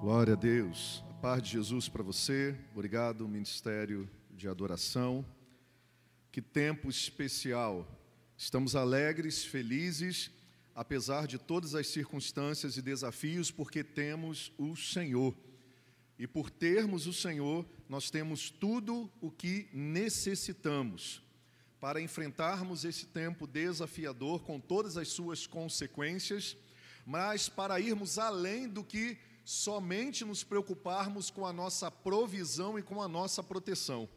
Glória a Deus. A paz de Jesus para você. Obrigado, Ministério de Adoração. Que tempo especial. Estamos alegres, felizes, apesar de todas as circunstâncias e desafios, porque temos o Senhor. E por termos o Senhor, nós temos tudo o que necessitamos para enfrentarmos esse tempo desafiador com todas as suas consequências, mas para irmos além do que somente nos preocuparmos com a nossa provisão e com a nossa proteção.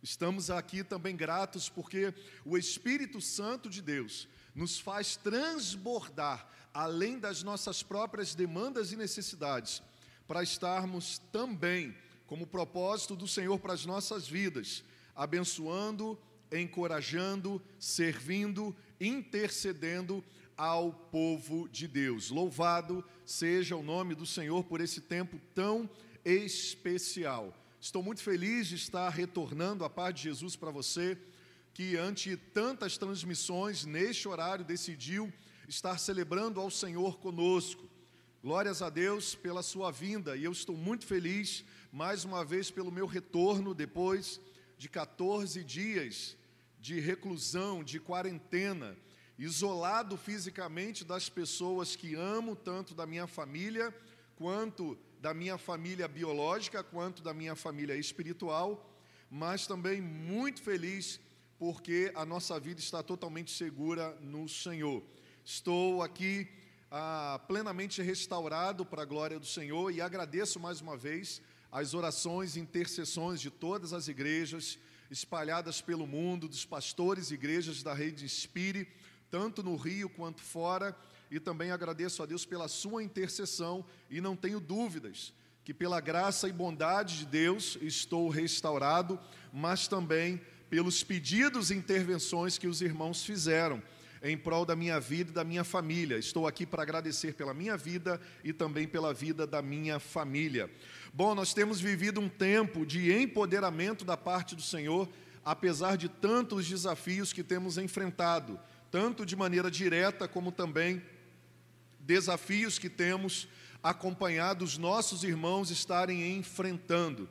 Estamos aqui também gratos porque o Espírito Santo de Deus nos faz transbordar além das nossas próprias demandas e necessidades, para estarmos também como propósito do Senhor para as nossas vidas, abençoando, encorajando, servindo, intercedendo ao povo de Deus. Louvado seja o nome do Senhor por esse tempo tão especial. Estou muito feliz de estar retornando a paz de Jesus para você, que ante tantas transmissões, neste horário, decidiu estar celebrando ao Senhor conosco. Glórias a Deus pela sua vinda, e eu estou muito feliz, mais uma vez, pelo meu retorno, depois de 14 dias de reclusão, de quarentena isolado fisicamente das pessoas que amo, tanto da minha família, quanto da minha família biológica, quanto da minha família espiritual, mas também muito feliz porque a nossa vida está totalmente segura no Senhor. Estou aqui ah, plenamente restaurado para a glória do Senhor e agradeço mais uma vez as orações e intercessões de todas as igrejas espalhadas pelo mundo, dos pastores e igrejas da rede Espírito tanto no Rio quanto fora, e também agradeço a Deus pela sua intercessão e não tenho dúvidas que pela graça e bondade de Deus estou restaurado, mas também pelos pedidos e intervenções que os irmãos fizeram em prol da minha vida e da minha família. Estou aqui para agradecer pela minha vida e também pela vida da minha família. Bom, nós temos vivido um tempo de empoderamento da parte do Senhor, apesar de tantos desafios que temos enfrentado tanto de maneira direta como também desafios que temos acompanhado os nossos irmãos estarem enfrentando.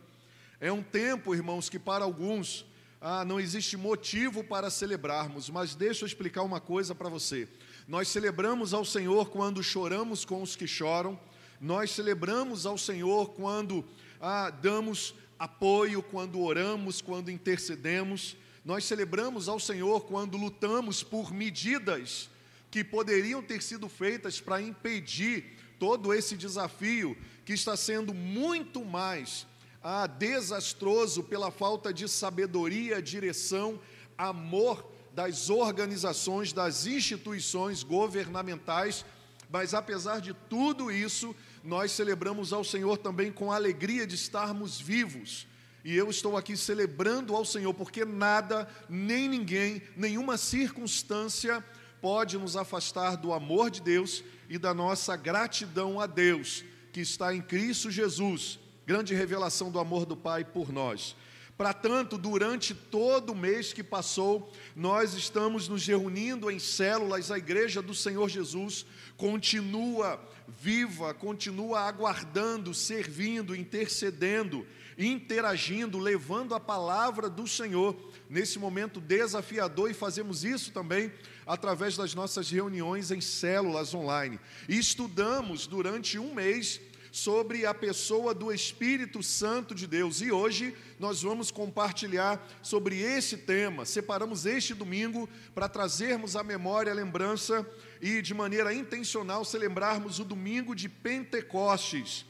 É um tempo, irmãos, que para alguns ah, não existe motivo para celebrarmos, mas deixa eu explicar uma coisa para você. Nós celebramos ao Senhor quando choramos com os que choram, nós celebramos ao Senhor quando ah, damos apoio, quando oramos, quando intercedemos. Nós celebramos ao Senhor quando lutamos por medidas que poderiam ter sido feitas para impedir todo esse desafio que está sendo muito mais ah, desastroso pela falta de sabedoria, direção, amor das organizações, das instituições governamentais. Mas apesar de tudo isso, nós celebramos ao Senhor também com a alegria de estarmos vivos e eu estou aqui celebrando ao Senhor, porque nada, nem ninguém, nenhuma circunstância pode nos afastar do amor de Deus e da nossa gratidão a Deus, que está em Cristo Jesus, grande revelação do amor do Pai por nós. Para tanto, durante todo o mês que passou, nós estamos nos reunindo em células, a igreja do Senhor Jesus continua viva, continua aguardando, servindo, intercedendo interagindo, levando a palavra do Senhor nesse momento desafiador e fazemos isso também através das nossas reuniões em células online. E estudamos durante um mês sobre a pessoa do Espírito Santo de Deus. E hoje nós vamos compartilhar sobre esse tema. Separamos este domingo para trazermos à memória a lembrança e de maneira intencional celebrarmos o domingo de Pentecostes.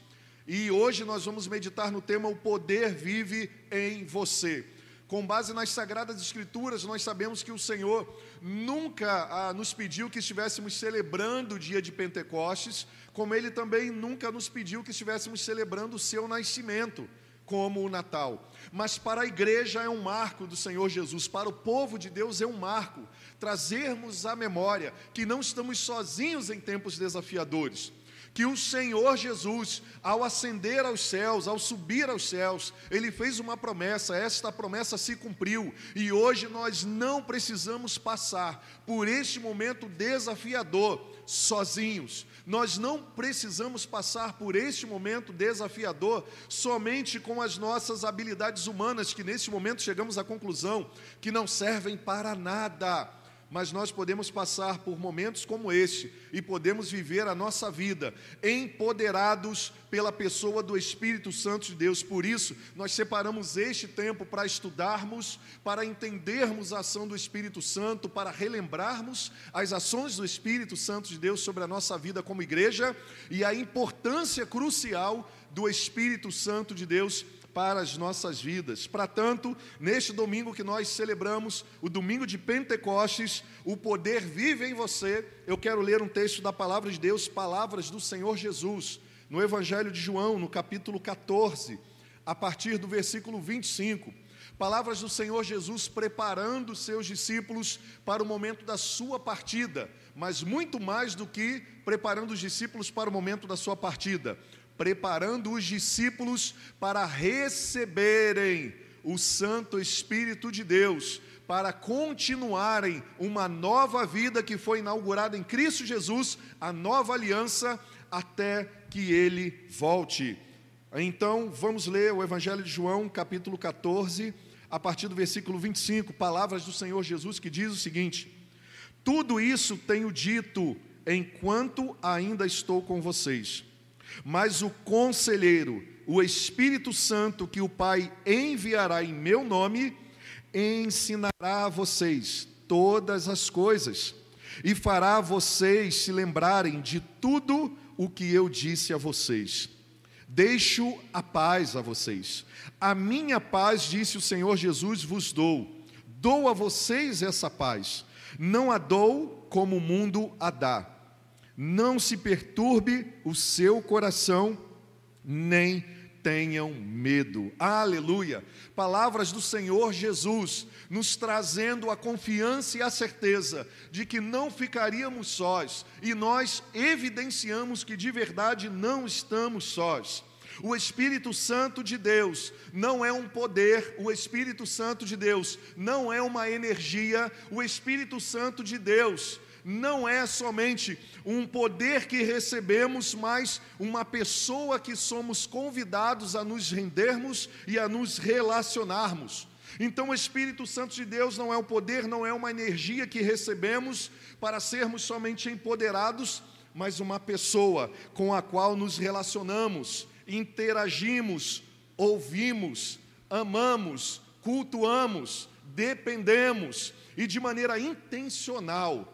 E hoje nós vamos meditar no tema O Poder Vive em Você. Com base nas Sagradas Escrituras, nós sabemos que o Senhor nunca ah, nos pediu que estivéssemos celebrando o dia de Pentecostes, como Ele também nunca nos pediu que estivéssemos celebrando o seu nascimento, como o Natal. Mas para a igreja é um marco do Senhor Jesus, para o povo de Deus é um marco, trazermos à memória que não estamos sozinhos em tempos desafiadores que o Senhor Jesus, ao ascender aos céus, ao subir aos céus, ele fez uma promessa, esta promessa se cumpriu, e hoje nós não precisamos passar por este momento desafiador sozinhos. Nós não precisamos passar por este momento desafiador somente com as nossas habilidades humanas, que neste momento chegamos à conclusão que não servem para nada mas nós podemos passar por momentos como este e podemos viver a nossa vida empoderados pela pessoa do Espírito Santo de Deus. Por isso, nós separamos este tempo para estudarmos, para entendermos a ação do Espírito Santo, para relembrarmos as ações do Espírito Santo de Deus sobre a nossa vida como igreja e a importância crucial do Espírito Santo de Deus para as nossas vidas. Para tanto, neste domingo que nós celebramos, o domingo de Pentecostes, o poder vive em você. Eu quero ler um texto da palavra de Deus, palavras do Senhor Jesus, no Evangelho de João, no capítulo 14, a partir do versículo 25. Palavras do Senhor Jesus preparando seus discípulos para o momento da sua partida, mas muito mais do que preparando os discípulos para o momento da sua partida preparando os discípulos para receberem o Santo Espírito de Deus, para continuarem uma nova vida que foi inaugurada em Cristo Jesus, a nova aliança, até que ele volte. Então, vamos ler o Evangelho de João, capítulo 14, a partir do versículo 25, palavras do Senhor Jesus que diz o seguinte: Tudo isso tenho dito enquanto ainda estou com vocês mas o conselheiro, o Espírito Santo, que o Pai enviará em meu nome, ensinará a vocês todas as coisas e fará vocês se lembrarem de tudo o que eu disse a vocês. Deixo a paz a vocês. A minha paz, disse o Senhor Jesus, vos dou. Dou a vocês essa paz. Não a dou como o mundo a dá não se perturbe o seu coração, nem tenham medo. Aleluia! Palavras do Senhor Jesus, nos trazendo a confiança e a certeza de que não ficaríamos sós, e nós evidenciamos que de verdade não estamos sós. O Espírito Santo de Deus não é um poder, o Espírito Santo de Deus não é uma energia, o Espírito Santo de Deus não é somente um poder que recebemos, mas uma pessoa que somos convidados a nos rendermos e a nos relacionarmos. Então, o Espírito Santo de Deus não é um poder, não é uma energia que recebemos para sermos somente empoderados, mas uma pessoa com a qual nos relacionamos, interagimos, ouvimos, amamos, cultuamos, dependemos e de maneira intencional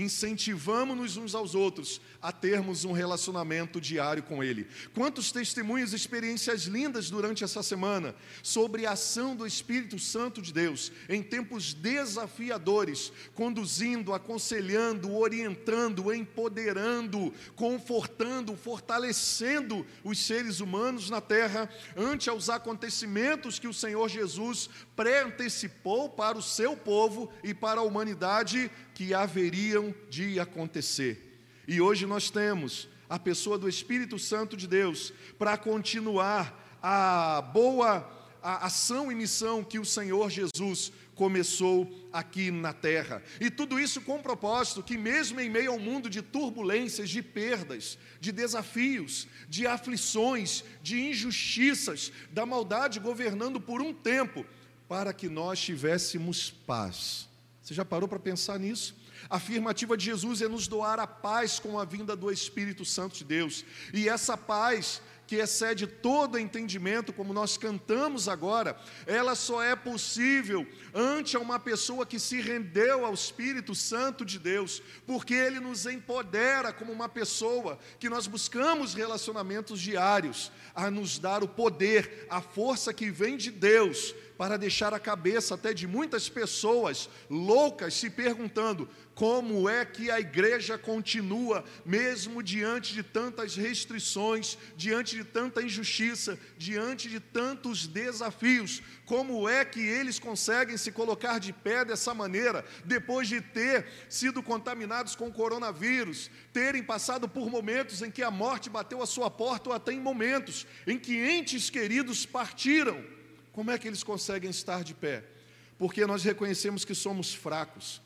incentivamos-nos uns aos outros a termos um relacionamento diário com Ele. Quantos testemunhos, experiências lindas durante essa semana sobre a ação do Espírito Santo de Deus em tempos desafiadores, conduzindo, aconselhando, orientando, empoderando, confortando, fortalecendo os seres humanos na terra ante aos acontecimentos que o Senhor Jesus pré-antecipou para o seu povo e para a humanidade que haveriam de acontecer. E hoje nós temos a pessoa do Espírito Santo de Deus para continuar a boa a ação e missão que o Senhor Jesus começou aqui na terra. E tudo isso com o propósito que, mesmo em meio ao mundo de turbulências, de perdas, de desafios, de aflições, de injustiças, da maldade governando por um tempo, para que nós tivéssemos paz. Você já parou para pensar nisso? A afirmativa de Jesus é nos doar a paz com a vinda do Espírito Santo de Deus. E essa paz que excede todo entendimento, como nós cantamos agora, ela só é possível ante uma pessoa que se rendeu ao Espírito Santo de Deus, porque ele nos empodera como uma pessoa que nós buscamos relacionamentos diários, a nos dar o poder, a força que vem de Deus para deixar a cabeça até de muitas pessoas loucas se perguntando como é que a igreja continua, mesmo diante de tantas restrições, diante de tanta injustiça, diante de tantos desafios, como é que eles conseguem se colocar de pé dessa maneira, depois de ter sido contaminados com coronavírus, terem passado por momentos em que a morte bateu a sua porta, ou até em momentos em que entes queridos partiram? Como é que eles conseguem estar de pé? Porque nós reconhecemos que somos fracos.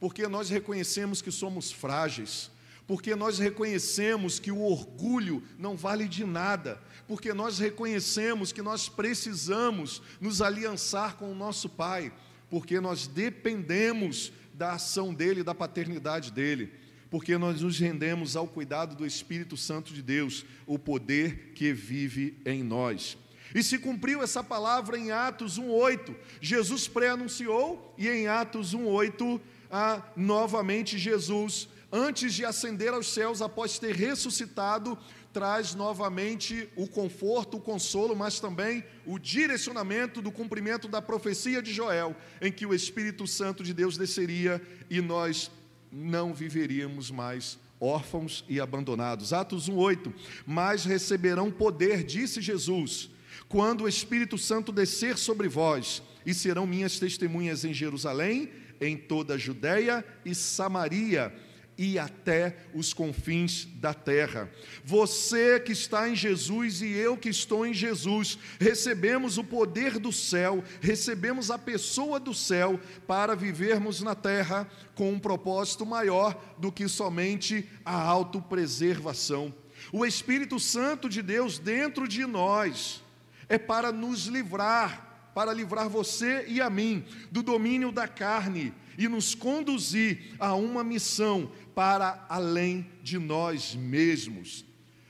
Porque nós reconhecemos que somos frágeis, porque nós reconhecemos que o orgulho não vale de nada, porque nós reconhecemos que nós precisamos nos aliançar com o nosso Pai, porque nós dependemos da ação dele, da paternidade dele, porque nós nos rendemos ao cuidado do Espírito Santo de Deus, o poder que vive em nós. E se cumpriu essa palavra em Atos 1:8. Jesus pré-anunciou e em Atos 1:8 a novamente Jesus, antes de ascender aos céus, após ter ressuscitado, traz novamente o conforto, o consolo, mas também o direcionamento do cumprimento da profecia de Joel, em que o Espírito Santo de Deus desceria e nós não viveríamos mais órfãos e abandonados. Atos 1:8. Mas receberão poder, disse Jesus, quando o Espírito Santo descer sobre vós, e serão minhas testemunhas em Jerusalém, em toda a Judéia e Samaria e até os confins da terra. Você que está em Jesus e eu que estou em Jesus, recebemos o poder do céu, recebemos a pessoa do céu para vivermos na terra com um propósito maior do que somente a autopreservação. O Espírito Santo de Deus dentro de nós é para nos livrar para livrar você e a mim do domínio da carne e nos conduzir a uma missão para além de nós mesmos.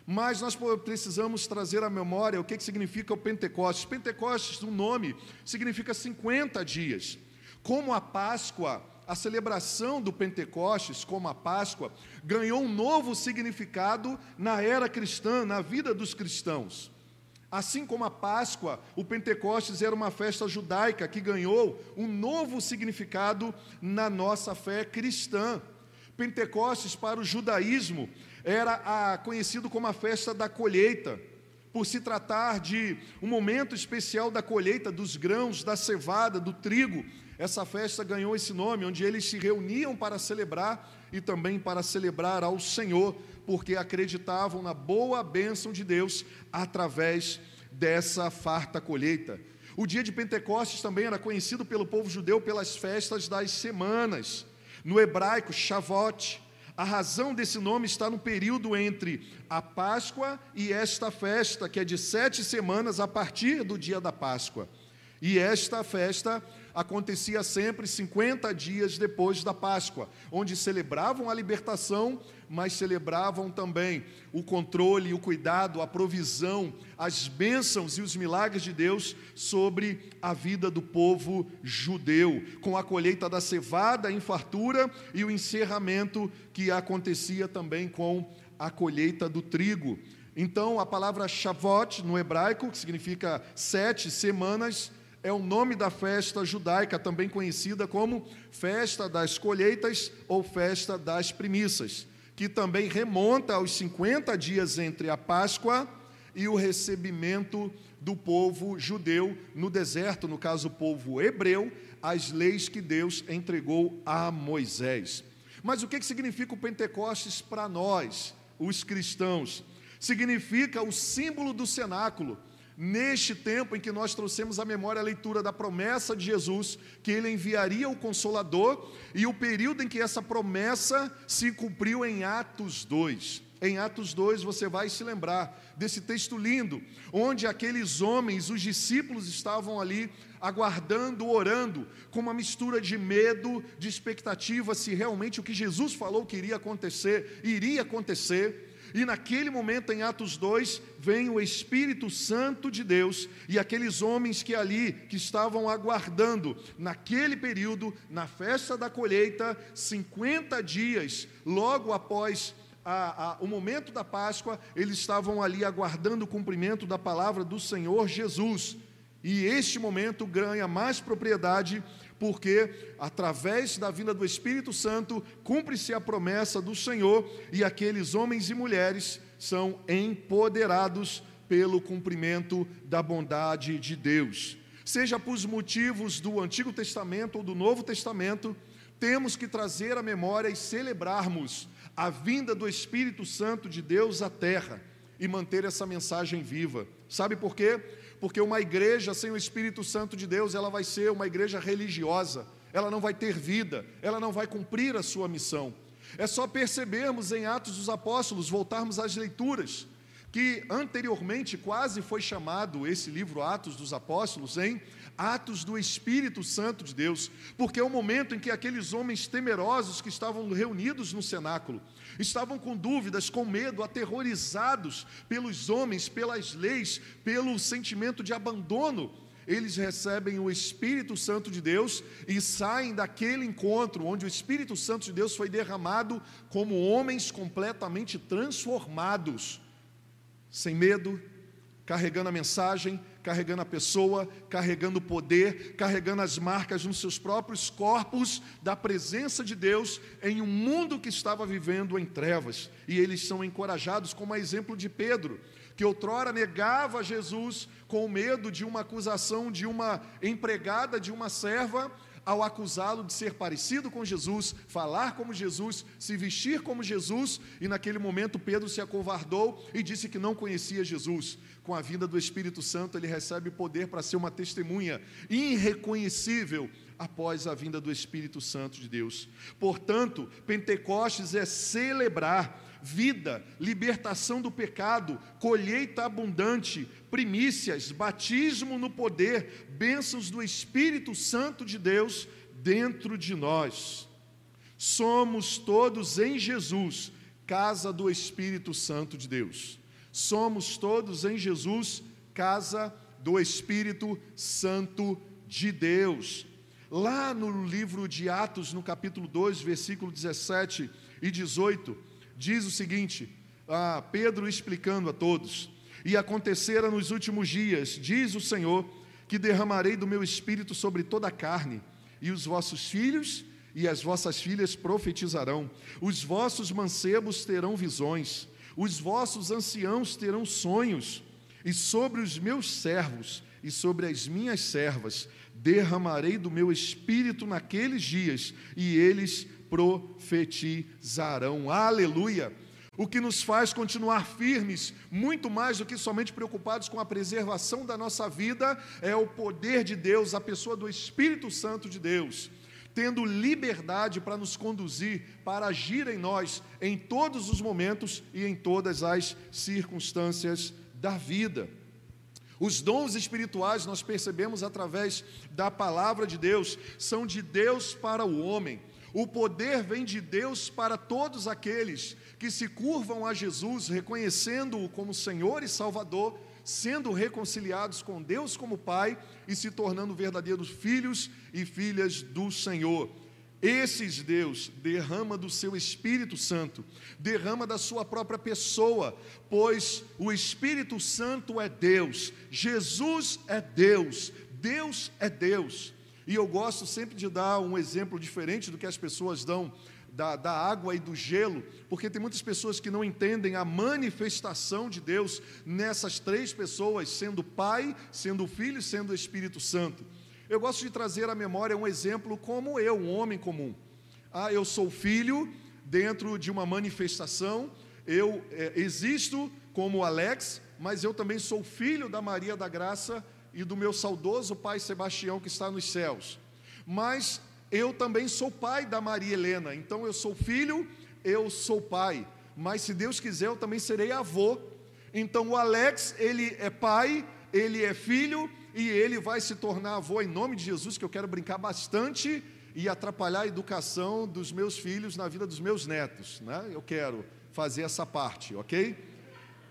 Mas nós precisamos trazer à memória o que significa o Pentecostes. Pentecostes, o nome, significa 50 dias. Como a Páscoa, a celebração do Pentecostes, como a Páscoa, ganhou um novo significado na era cristã, na vida dos cristãos. Assim como a Páscoa, o Pentecostes era uma festa judaica que ganhou um novo significado na nossa fé cristã. Pentecostes para o judaísmo era a, conhecido como a festa da colheita, por se tratar de um momento especial da colheita dos grãos, da cevada, do trigo. Essa festa ganhou esse nome, onde eles se reuniam para celebrar e também para celebrar ao Senhor, porque acreditavam na boa bênção de Deus através dessa farta colheita. O dia de Pentecostes também era conhecido pelo povo judeu pelas festas das semanas. No hebraico, Shavuot. A razão desse nome está no período entre a Páscoa e esta festa, que é de sete semanas a partir do dia da Páscoa. E esta festa acontecia sempre 50 dias depois da Páscoa, onde celebravam a libertação, mas celebravam também o controle, o cuidado, a provisão, as bênçãos e os milagres de Deus sobre a vida do povo judeu, com a colheita da cevada em fartura e o encerramento que acontecia também com a colheita do trigo. Então, a palavra Shavuot no hebraico, que significa sete semanas, é o nome da festa judaica, também conhecida como Festa das Colheitas ou Festa das Primícias, que também remonta aos 50 dias entre a Páscoa e o recebimento do povo judeu no deserto, no caso, o povo hebreu, as leis que Deus entregou a Moisés. Mas o que significa o Pentecostes para nós, os cristãos? Significa o símbolo do cenáculo neste tempo em que nós trouxemos à memória a leitura da promessa de Jesus, que ele enviaria o Consolador, e o período em que essa promessa se cumpriu em Atos 2. Em Atos 2 você vai se lembrar desse texto lindo, onde aqueles homens, os discípulos, estavam ali aguardando, orando, com uma mistura de medo, de expectativa, se realmente o que Jesus falou que iria acontecer, iria acontecer. E naquele momento, em Atos 2, vem o Espírito Santo de Deus e aqueles homens que ali, que estavam aguardando, naquele período, na festa da colheita, 50 dias, logo após a, a, o momento da Páscoa, eles estavam ali aguardando o cumprimento da palavra do Senhor Jesus. E este momento ganha mais propriedade porque através da vinda do Espírito Santo cumpre-se a promessa do Senhor e aqueles homens e mulheres são empoderados pelo cumprimento da bondade de Deus. Seja por motivos do Antigo Testamento ou do Novo Testamento, temos que trazer à memória e celebrarmos a vinda do Espírito Santo de Deus à terra e manter essa mensagem viva. Sabe por quê? Porque uma igreja sem o Espírito Santo de Deus, ela vai ser uma igreja religiosa, ela não vai ter vida, ela não vai cumprir a sua missão. É só percebermos em Atos dos Apóstolos, voltarmos às leituras, que anteriormente quase foi chamado esse livro Atos dos Apóstolos em Atos do Espírito Santo de Deus, porque é o momento em que aqueles homens temerosos que estavam reunidos no cenáculo, estavam com dúvidas, com medo, aterrorizados pelos homens, pelas leis, pelo sentimento de abandono. Eles recebem o Espírito Santo de Deus e saem daquele encontro onde o Espírito Santo de Deus foi derramado como homens completamente transformados, sem medo, carregando a mensagem, carregando a pessoa, carregando o poder, carregando as marcas nos seus próprios corpos da presença de Deus em um mundo que estava vivendo em trevas. E eles são encorajados, como a exemplo de Pedro, que outrora negava Jesus com medo de uma acusação de uma empregada, de uma serva, ao acusá-lo de ser parecido com Jesus, falar como Jesus, se vestir como Jesus, e naquele momento Pedro se acovardou e disse que não conhecia Jesus com a vinda do Espírito Santo, ele recebe poder para ser uma testemunha irreconhecível após a vinda do Espírito Santo de Deus. Portanto, Pentecostes é celebrar vida, libertação do pecado, colheita abundante, primícias, batismo no poder, bênçãos do Espírito Santo de Deus dentro de nós. Somos todos em Jesus, casa do Espírito Santo de Deus somos todos em Jesus, casa do Espírito Santo de Deus. Lá no livro de Atos, no capítulo 2, versículo 17 e 18, diz o seguinte: ah, Pedro explicando a todos: E acontecera nos últimos dias, diz o Senhor, que derramarei do meu espírito sobre toda a carne, e os vossos filhos e as vossas filhas profetizarão, os vossos mancebos terão visões os vossos anciãos terão sonhos, e sobre os meus servos e sobre as minhas servas derramarei do meu espírito naqueles dias, e eles profetizarão. Aleluia! O que nos faz continuar firmes, muito mais do que somente preocupados com a preservação da nossa vida, é o poder de Deus, a pessoa do Espírito Santo de Deus tendo liberdade para nos conduzir, para agir em nós em todos os momentos e em todas as circunstâncias da vida. Os dons espirituais, nós percebemos através da palavra de Deus, são de Deus para o homem. O poder vem de Deus para todos aqueles que se curvam a Jesus, reconhecendo-o como Senhor e Salvador, sendo reconciliados com Deus como Pai e se tornando verdadeiros filhos e filhas do Senhor. Esses Deus derrama do seu Espírito Santo, derrama da sua própria pessoa, pois o Espírito Santo é Deus, Jesus é Deus, Deus é Deus. E eu gosto sempre de dar um exemplo diferente do que as pessoas dão da, da água e do gelo, porque tem muitas pessoas que não entendem a manifestação de Deus nessas três pessoas, sendo Pai, sendo Filho e sendo Espírito Santo. Eu gosto de trazer à memória um exemplo como eu, um homem comum. Ah, eu sou filho dentro de uma manifestação, eu é, existo como Alex, mas eu também sou filho da Maria da Graça e do meu saudoso pai Sebastião que está nos céus. Mas eu também sou pai da Maria Helena, então eu sou filho, eu sou pai, mas se Deus quiser eu também serei avô. Então o Alex, ele é pai, ele é filho e ele vai se tornar avô em nome de Jesus, que eu quero brincar bastante e atrapalhar a educação dos meus filhos na vida dos meus netos, né? Eu quero fazer essa parte, ok?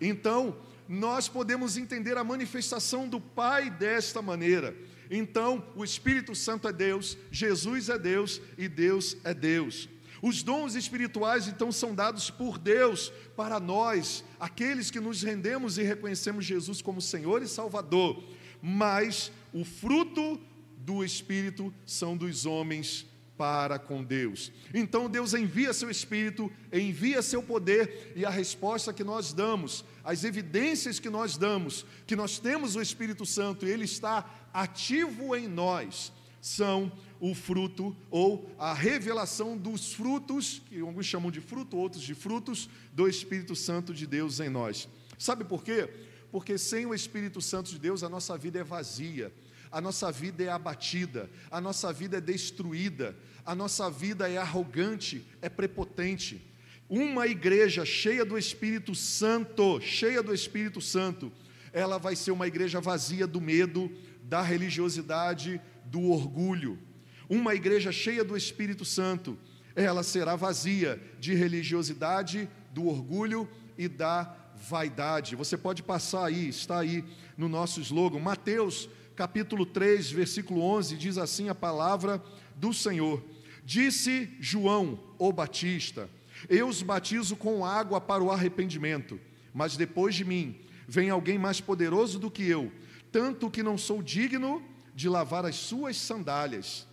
Então, nós podemos entender a manifestação do Pai desta maneira. Então, o Espírito Santo é Deus, Jesus é Deus e Deus é Deus. Os dons espirituais, então, são dados por Deus para nós, aqueles que nos rendemos e reconhecemos Jesus como Senhor e Salvador. mas o fruto do Espírito são dos homens para com Deus. Então Deus envia seu Espírito, envia seu poder, e a resposta que nós damos, as evidências que nós damos, que nós temos o Espírito Santo ele está ativo em nós, são o fruto ou a revelação dos frutos, que alguns chamam de fruto, outros de frutos, do Espírito Santo de Deus em nós. Sabe por quê? Porque sem o Espírito Santo de Deus a nossa vida é vazia a nossa vida é abatida, a nossa vida é destruída, a nossa vida é arrogante, é prepotente. Uma igreja cheia do Espírito Santo, cheia do Espírito Santo, ela vai ser uma igreja vazia do medo, da religiosidade, do orgulho. Uma igreja cheia do Espírito Santo, ela será vazia de religiosidade, do orgulho e da vaidade. Você pode passar aí, está aí no nosso slogan. Mateus capítulo 3, versículo 11, diz assim a palavra do Senhor: Disse João, o Batista: Eu os batizo com água para o arrependimento, mas depois de mim vem alguém mais poderoso do que eu, tanto que não sou digno de lavar as suas sandálias.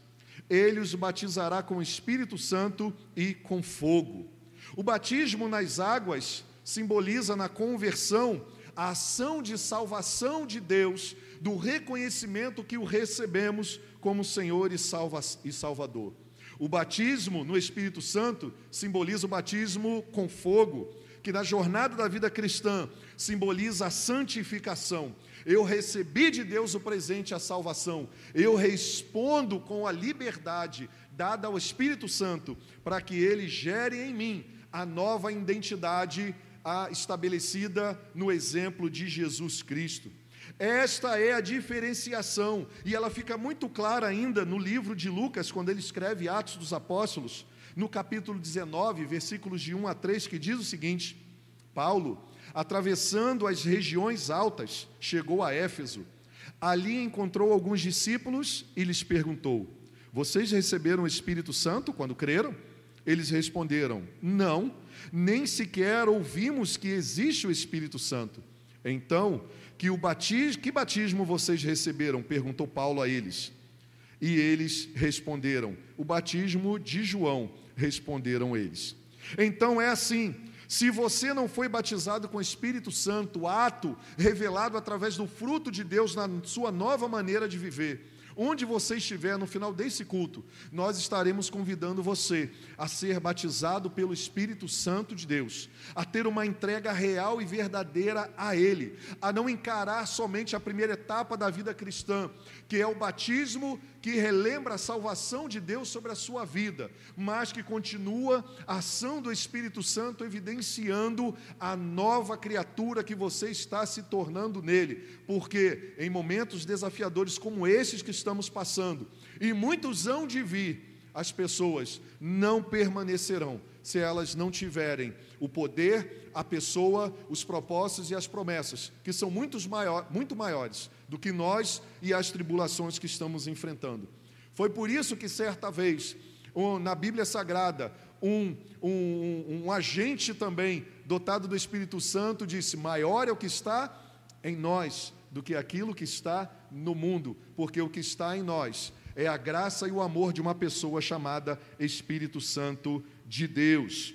Ele os batizará com o Espírito Santo e com fogo. O batismo nas águas simboliza na conversão a ação de salvação de Deus do reconhecimento que o recebemos como Senhor e, salva, e Salvador. O batismo no Espírito Santo simboliza o batismo com fogo, que na jornada da vida cristã simboliza a santificação. Eu recebi de Deus o presente, a salvação. Eu respondo com a liberdade dada ao Espírito Santo, para que ele gere em mim a nova identidade a estabelecida no exemplo de Jesus Cristo. Esta é a diferenciação, e ela fica muito clara ainda no livro de Lucas, quando ele escreve Atos dos Apóstolos, no capítulo 19, versículos de 1 a 3, que diz o seguinte: Paulo, atravessando as regiões altas, chegou a Éfeso. Ali encontrou alguns discípulos e lhes perguntou: Vocês receberam o Espírito Santo quando creram? Eles responderam: Não, nem sequer ouvimos que existe o Espírito Santo. Então que o que batismo vocês receberam? perguntou Paulo a eles. E eles responderam: O batismo de João, responderam eles. Então é assim: se você não foi batizado com o Espírito Santo, ato revelado através do fruto de Deus na sua nova maneira de viver, Onde você estiver no final desse culto, nós estaremos convidando você a ser batizado pelo Espírito Santo de Deus, a ter uma entrega real e verdadeira a Ele, a não encarar somente a primeira etapa da vida cristã, que é o batismo que relembra a salvação de Deus sobre a sua vida, mas que continua a ação do Espírito Santo evidenciando a nova criatura que você está se tornando nele, porque em momentos desafiadores como esses que estamos passando, e muitos hão de vir, as pessoas não permanecerão se elas não tiverem o poder, a pessoa, os propósitos e as promessas, que são muito, maior, muito maiores do que nós e as tribulações que estamos enfrentando. Foi por isso que certa vez, um, na Bíblia Sagrada, um, um, um agente também dotado do Espírito Santo disse: Maior é o que está em nós do que aquilo que está no mundo, porque o que está em nós é a graça e o amor de uma pessoa chamada Espírito Santo de Deus.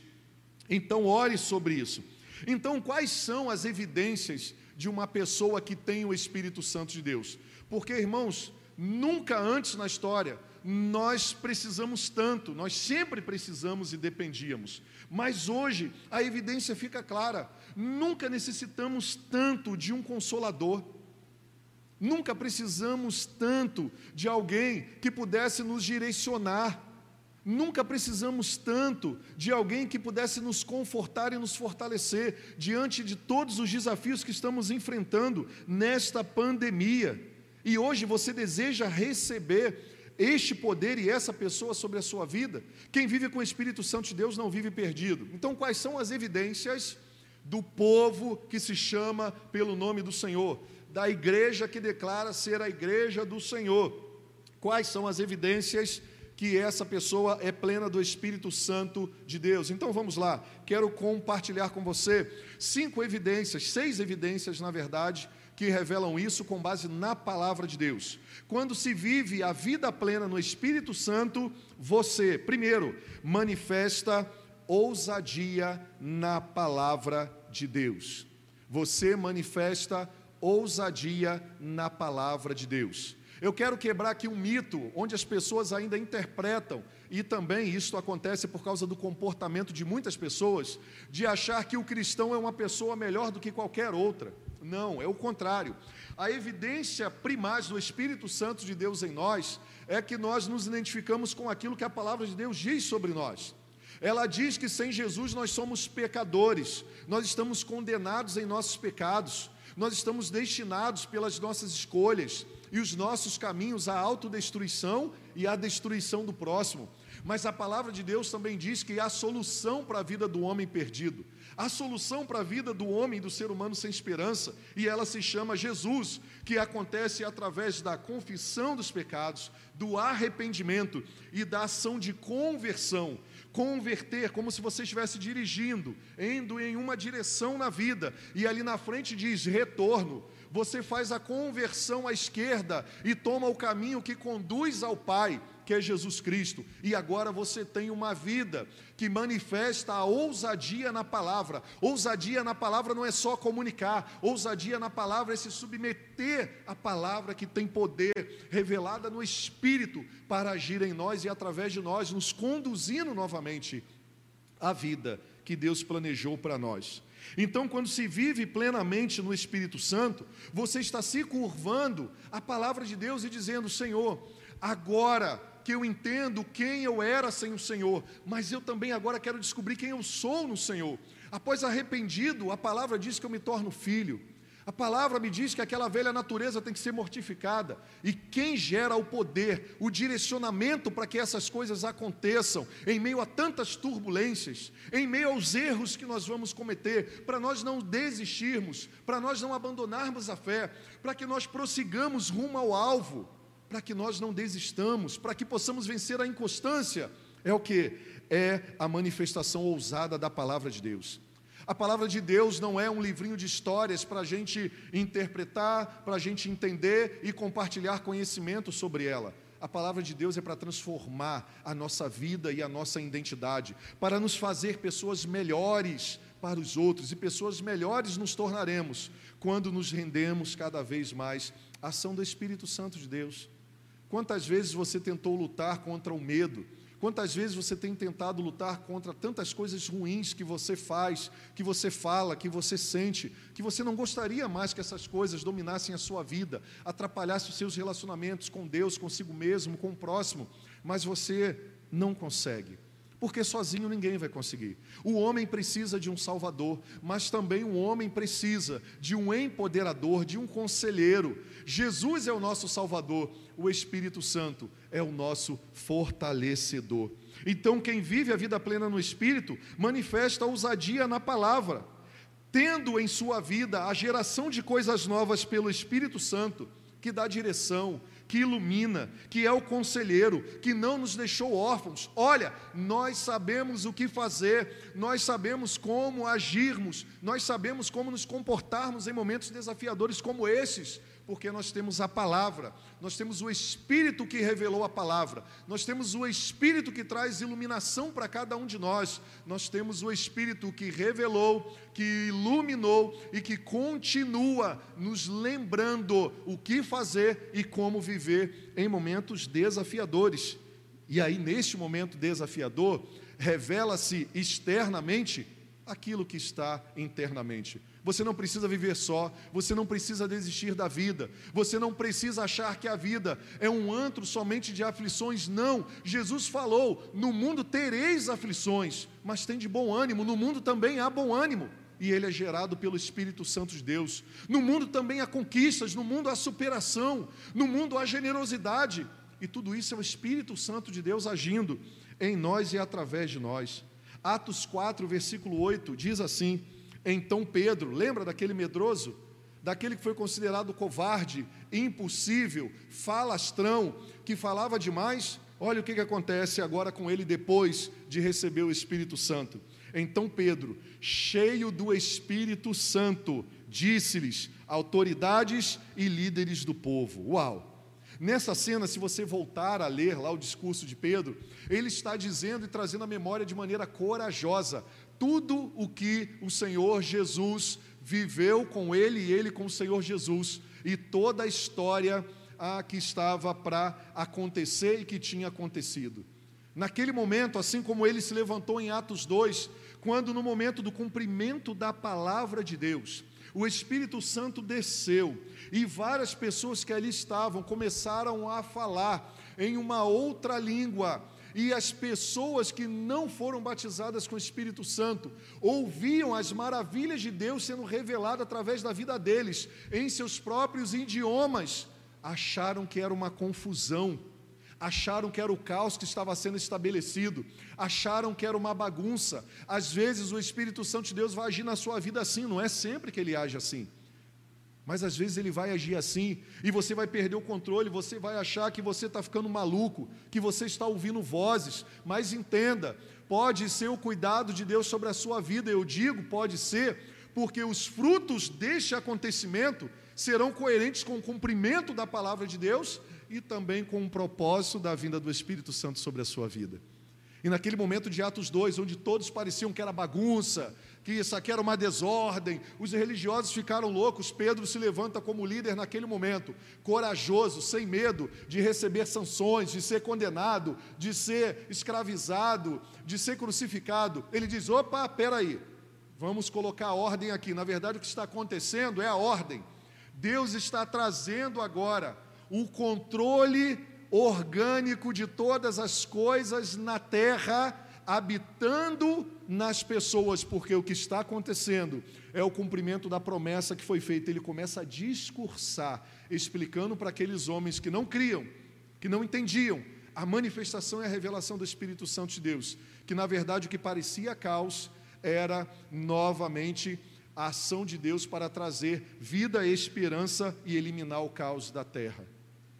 Então, ore sobre isso. Então, quais são as evidências de uma pessoa que tem o Espírito Santo de Deus? Porque, irmãos, nunca antes na história nós precisamos tanto, nós sempre precisamos e dependíamos. Mas hoje a evidência fica clara: nunca necessitamos tanto de um consolador. Nunca precisamos tanto de alguém que pudesse nos direcionar. Nunca precisamos tanto de alguém que pudesse nos confortar e nos fortalecer diante de todos os desafios que estamos enfrentando nesta pandemia. E hoje você deseja receber este poder e essa pessoa sobre a sua vida. Quem vive com o Espírito Santo de Deus não vive perdido. Então, quais são as evidências do povo que se chama pelo nome do Senhor? Da igreja que declara ser a igreja do Senhor. Quais são as evidências que essa pessoa é plena do Espírito Santo de Deus. Então vamos lá, quero compartilhar com você cinco evidências, seis evidências, na verdade, que revelam isso com base na palavra de Deus. Quando se vive a vida plena no Espírito Santo, você, primeiro, manifesta ousadia na palavra de Deus. Você manifesta ousadia na palavra de Deus. Eu quero quebrar aqui um mito onde as pessoas ainda interpretam, e também isso acontece por causa do comportamento de muitas pessoas, de achar que o cristão é uma pessoa melhor do que qualquer outra. Não, é o contrário. A evidência primaz do Espírito Santo de Deus em nós é que nós nos identificamos com aquilo que a palavra de Deus diz sobre nós. Ela diz que sem Jesus nós somos pecadores, nós estamos condenados em nossos pecados, nós estamos destinados pelas nossas escolhas e os nossos caminhos à autodestruição e à destruição do próximo. Mas a palavra de Deus também diz que há solução para a vida do homem perdido, há solução para a vida do homem e do ser humano sem esperança, e ela se chama Jesus, que acontece através da confissão dos pecados, do arrependimento e da ação de conversão converter, como se você estivesse dirigindo, indo em uma direção na vida, e ali na frente diz retorno. Você faz a conversão à esquerda e toma o caminho que conduz ao Pai que é Jesus Cristo. E agora você tem uma vida que manifesta a ousadia na palavra. Ousadia na palavra não é só comunicar, ousadia na palavra é se submeter à palavra que tem poder, revelada no Espírito, para agir em nós e através de nós, nos conduzindo novamente à vida que Deus planejou para nós. Então, quando se vive plenamente no Espírito Santo, você está se curvando à palavra de Deus e dizendo: Senhor, agora que eu entendo quem eu era sem o Senhor, mas eu também agora quero descobrir quem eu sou no Senhor. Após arrependido, a palavra diz que eu me torno filho. A palavra me diz que aquela velha natureza tem que ser mortificada. E quem gera o poder, o direcionamento para que essas coisas aconteçam, em meio a tantas turbulências, em meio aos erros que nós vamos cometer, para nós não desistirmos, para nós não abandonarmos a fé, para que nós prossigamos rumo ao alvo para que nós não desistamos, para que possamos vencer a inconstância, é o que? É a manifestação ousada da palavra de Deus. A palavra de Deus não é um livrinho de histórias para a gente interpretar, para a gente entender e compartilhar conhecimento sobre ela. A palavra de Deus é para transformar a nossa vida e a nossa identidade, para nos fazer pessoas melhores para os outros, e pessoas melhores nos tornaremos quando nos rendemos cada vez mais à ação do Espírito Santo de Deus. Quantas vezes você tentou lutar contra o medo? Quantas vezes você tem tentado lutar contra tantas coisas ruins que você faz, que você fala, que você sente, que você não gostaria mais que essas coisas dominassem a sua vida, atrapalhassem os seus relacionamentos com Deus, consigo mesmo, com o próximo, mas você não consegue porque sozinho ninguém vai conseguir. O homem precisa de um salvador, mas também o homem precisa de um empoderador, de um conselheiro. Jesus é o nosso salvador, o Espírito Santo é o nosso fortalecedor. Então, quem vive a vida plena no Espírito, manifesta ousadia na palavra, tendo em sua vida a geração de coisas novas pelo Espírito Santo, que dá direção, que ilumina, que é o conselheiro, que não nos deixou órfãos. Olha, nós sabemos o que fazer, nós sabemos como agirmos, nós sabemos como nos comportarmos em momentos desafiadores como esses porque nós temos a palavra, nós temos o Espírito que revelou a palavra, nós temos o Espírito que traz iluminação para cada um de nós, nós temos o Espírito que revelou, que iluminou e que continua nos lembrando o que fazer e como viver em momentos desafiadores. E aí, neste momento desafiador, revela-se externamente aquilo que está internamente. Você não precisa viver só, você não precisa desistir da vida, você não precisa achar que a vida é um antro somente de aflições. Não, Jesus falou: no mundo tereis aflições, mas tem de bom ânimo, no mundo também há bom ânimo. E ele é gerado pelo Espírito Santo de Deus. No mundo também há conquistas, no mundo há superação, no mundo há generosidade. E tudo isso é o Espírito Santo de Deus agindo em nós e através de nós. Atos 4, versículo 8 diz assim: então Pedro, lembra daquele medroso? Daquele que foi considerado covarde, impossível, falastrão, que falava demais? olha o que, que acontece agora com ele depois de receber o Espírito Santo. Então Pedro, cheio do Espírito Santo, disse-lhes: autoridades e líderes do povo. Uau! Nessa cena, se você voltar a ler lá o discurso de Pedro, ele está dizendo e trazendo à memória de maneira corajosa tudo o que o Senhor Jesus viveu com ele e ele com o Senhor Jesus e toda a história a que estava para acontecer e que tinha acontecido. Naquele momento, assim como ele se levantou em Atos 2, quando no momento do cumprimento da palavra de Deus, o Espírito Santo desceu e várias pessoas que ali estavam começaram a falar em uma outra língua. E as pessoas que não foram batizadas com o Espírito Santo ouviam as maravilhas de Deus sendo reveladas através da vida deles, em seus próprios idiomas, acharam que era uma confusão acharam que era o caos que estava sendo estabelecido, acharam que era uma bagunça. Às vezes o Espírito Santo de Deus vai agir na sua vida assim, não é sempre que ele age assim. Mas às vezes ele vai agir assim, e você vai perder o controle, você vai achar que você está ficando maluco, que você está ouvindo vozes. Mas entenda, pode ser o cuidado de Deus sobre a sua vida, eu digo, pode ser, porque os frutos deste acontecimento serão coerentes com o cumprimento da palavra de Deus e também com o propósito da vinda do Espírito Santo sobre a sua vida. E naquele momento de Atos 2, onde todos pareciam que era bagunça, que era uma desordem, os religiosos ficaram loucos. Pedro se levanta como líder naquele momento, corajoso, sem medo de receber sanções, de ser condenado, de ser escravizado, de ser crucificado. Ele diz: opa, peraí, vamos colocar ordem aqui. Na verdade, o que está acontecendo é a ordem. Deus está trazendo agora o controle orgânico de todas as coisas na terra, habitando nas pessoas, porque o que está acontecendo é o cumprimento da promessa que foi feita. Ele começa a discursar, explicando para aqueles homens que não criam, que não entendiam, a manifestação e a revelação do Espírito Santo de Deus, que na verdade o que parecia caos era novamente a ação de Deus para trazer vida, esperança e eliminar o caos da terra.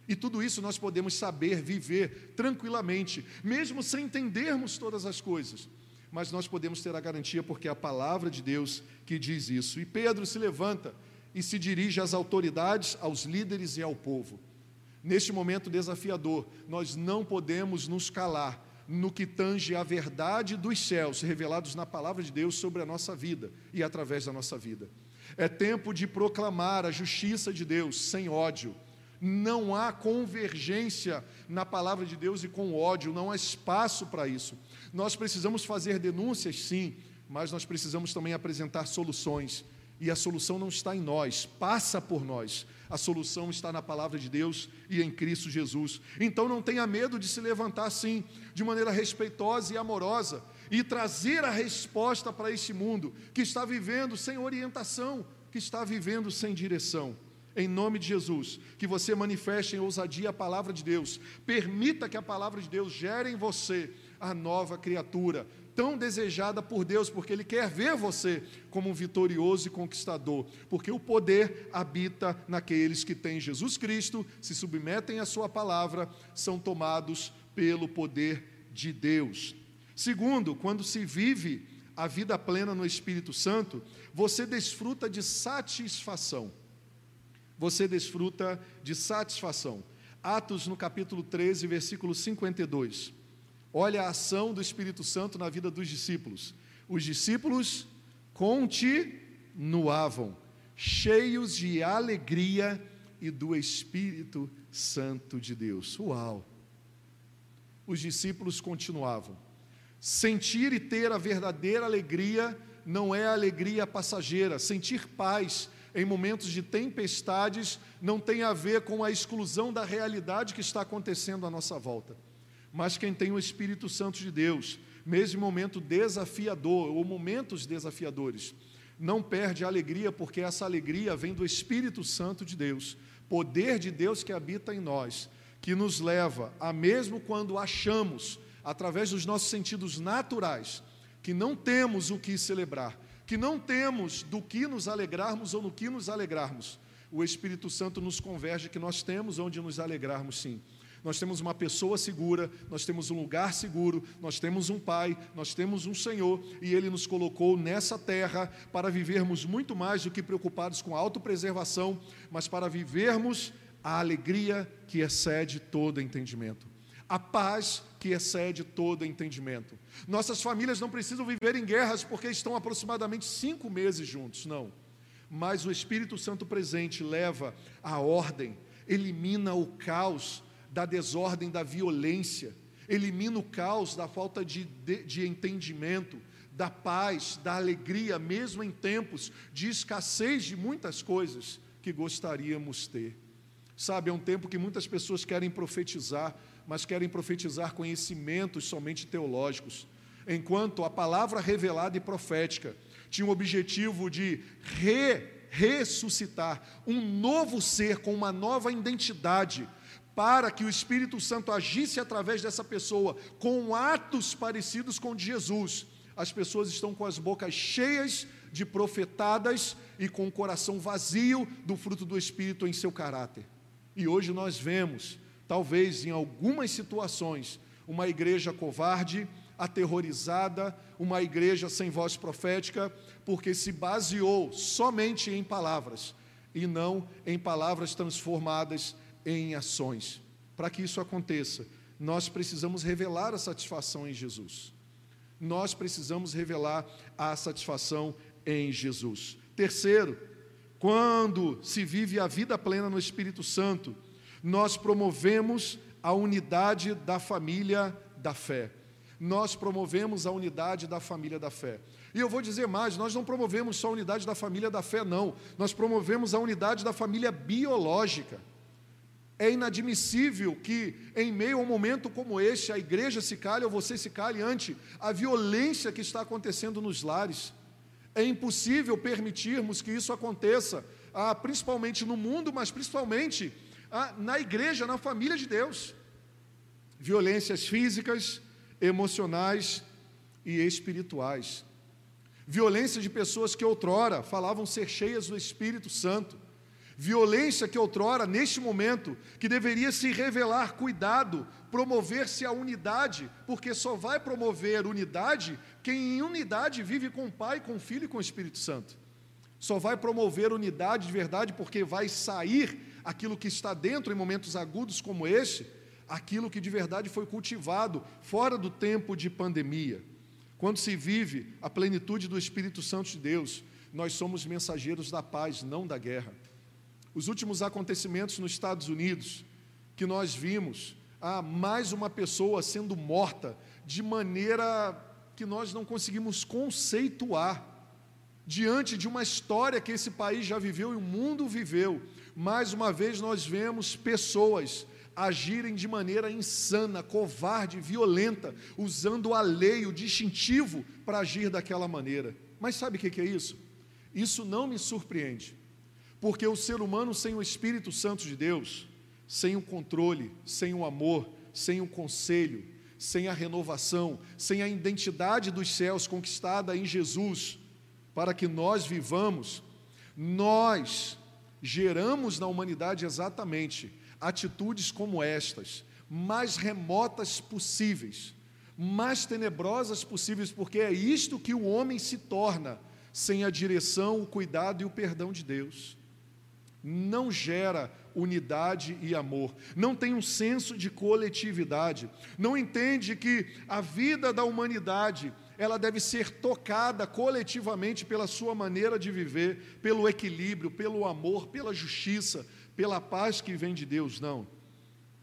E tudo isso nós podemos saber viver tranquilamente, mesmo sem entendermos todas as coisas. Mas nós podemos ter a garantia porque é a palavra de Deus que diz isso. E Pedro se levanta e se dirige às autoridades, aos líderes e ao povo. Neste momento desafiador, nós não podemos nos calar no que tange a verdade dos céus revelados na palavra de Deus sobre a nossa vida e através da nossa vida. É tempo de proclamar a justiça de Deus sem ódio não há convergência na palavra de Deus e com ódio, não há espaço para isso. Nós precisamos fazer denúncias, sim, mas nós precisamos também apresentar soluções. E a solução não está em nós, passa por nós. A solução está na palavra de Deus e em Cristo Jesus. Então não tenha medo de se levantar assim, de maneira respeitosa e amorosa, e trazer a resposta para este mundo que está vivendo sem orientação, que está vivendo sem direção em nome de Jesus, que você manifeste em ousadia a palavra de Deus, permita que a palavra de Deus gere em você a nova criatura, tão desejada por Deus, porque Ele quer ver você como um vitorioso e conquistador, porque o poder habita naqueles que têm Jesus Cristo, se submetem à Sua palavra, são tomados pelo poder de Deus. Segundo, quando se vive a vida plena no Espírito Santo, você desfruta de satisfação você desfruta de satisfação. Atos no capítulo 13, versículo 52. Olha a ação do Espírito Santo na vida dos discípulos. Os discípulos continuavam cheios de alegria e do Espírito Santo de Deus. Uau! Os discípulos continuavam. Sentir e ter a verdadeira alegria não é alegria passageira. Sentir paz em momentos de tempestades não tem a ver com a exclusão da realidade que está acontecendo à nossa volta. Mas quem tem o Espírito Santo de Deus, mesmo em momento desafiador ou momentos desafiadores, não perde a alegria, porque essa alegria vem do Espírito Santo de Deus, poder de Deus que habita em nós, que nos leva a, mesmo quando achamos, através dos nossos sentidos naturais, que não temos o que celebrar, que não temos do que nos alegrarmos ou no que nos alegrarmos. O Espírito Santo nos converge que nós temos onde nos alegrarmos, sim. Nós temos uma pessoa segura, nós temos um lugar seguro, nós temos um Pai, nós temos um Senhor, e Ele nos colocou nessa terra para vivermos muito mais do que preocupados com a autopreservação, mas para vivermos a alegria que excede todo entendimento, a paz que excede todo entendimento. Nossas famílias não precisam viver em guerras porque estão aproximadamente cinco meses juntos, não. Mas o Espírito Santo presente leva a ordem, elimina o caos da desordem, da violência, elimina o caos da falta de, de, de entendimento, da paz, da alegria, mesmo em tempos de escassez de muitas coisas que gostaríamos ter. Sabe, é um tempo que muitas pessoas querem profetizar, mas querem profetizar conhecimentos somente teológicos, enquanto a palavra revelada e profética tinha o objetivo de re, ressuscitar um novo ser com uma nova identidade, para que o Espírito Santo agisse através dessa pessoa com atos parecidos com de Jesus. As pessoas estão com as bocas cheias de profetadas e com o coração vazio do fruto do Espírito em seu caráter. E hoje nós vemos, talvez em algumas situações, uma igreja covarde, aterrorizada, uma igreja sem voz profética, porque se baseou somente em palavras e não em palavras transformadas em ações. Para que isso aconteça, nós precisamos revelar a satisfação em Jesus. Nós precisamos revelar a satisfação em Jesus. Terceiro, quando se vive a vida plena no Espírito Santo, nós promovemos a unidade da família da fé. Nós promovemos a unidade da família da fé. E eu vou dizer mais: nós não promovemos só a unidade da família da fé, não. Nós promovemos a unidade da família biológica. É inadmissível que, em meio a um momento como este, a igreja se cale ou você se cale ante a violência que está acontecendo nos lares. É impossível permitirmos que isso aconteça, ah, principalmente no mundo, mas principalmente ah, na igreja, na família de Deus. Violências físicas, emocionais e espirituais. Violência de pessoas que outrora falavam ser cheias do Espírito Santo Violência que outrora, neste momento, que deveria se revelar cuidado, promover-se a unidade, porque só vai promover unidade quem em unidade vive com o Pai, com o Filho e com o Espírito Santo. Só vai promover unidade de verdade porque vai sair aquilo que está dentro em momentos agudos como este, aquilo que de verdade foi cultivado fora do tempo de pandemia. Quando se vive a plenitude do Espírito Santo de Deus, nós somos mensageiros da paz, não da guerra os últimos acontecimentos nos Estados Unidos, que nós vimos ah, mais uma pessoa sendo morta de maneira que nós não conseguimos conceituar, diante de uma história que esse país já viveu e o mundo viveu. Mais uma vez nós vemos pessoas agirem de maneira insana, covarde, violenta, usando a lei, o distintivo para agir daquela maneira. Mas sabe o que é isso? Isso não me surpreende. Porque o ser humano sem o Espírito Santo de Deus, sem o controle, sem o amor, sem o conselho, sem a renovação, sem a identidade dos céus conquistada em Jesus, para que nós vivamos, nós geramos na humanidade exatamente atitudes como estas, mais remotas possíveis, mais tenebrosas possíveis, porque é isto que o homem se torna sem a direção, o cuidado e o perdão de Deus. Não gera unidade e amor, não tem um senso de coletividade, não entende que a vida da humanidade ela deve ser tocada coletivamente pela sua maneira de viver, pelo equilíbrio, pelo amor, pela justiça, pela paz que vem de Deus, não.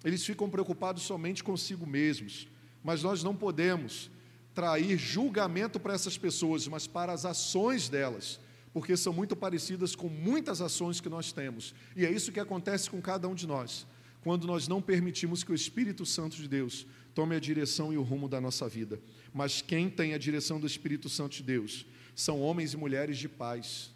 Eles ficam preocupados somente consigo mesmos, mas nós não podemos trair julgamento para essas pessoas, mas para as ações delas porque são muito parecidas com muitas ações que nós temos. E é isso que acontece com cada um de nós, quando nós não permitimos que o Espírito Santo de Deus tome a direção e o rumo da nossa vida. Mas quem tem a direção do Espírito Santo de Deus são homens e mulheres de paz.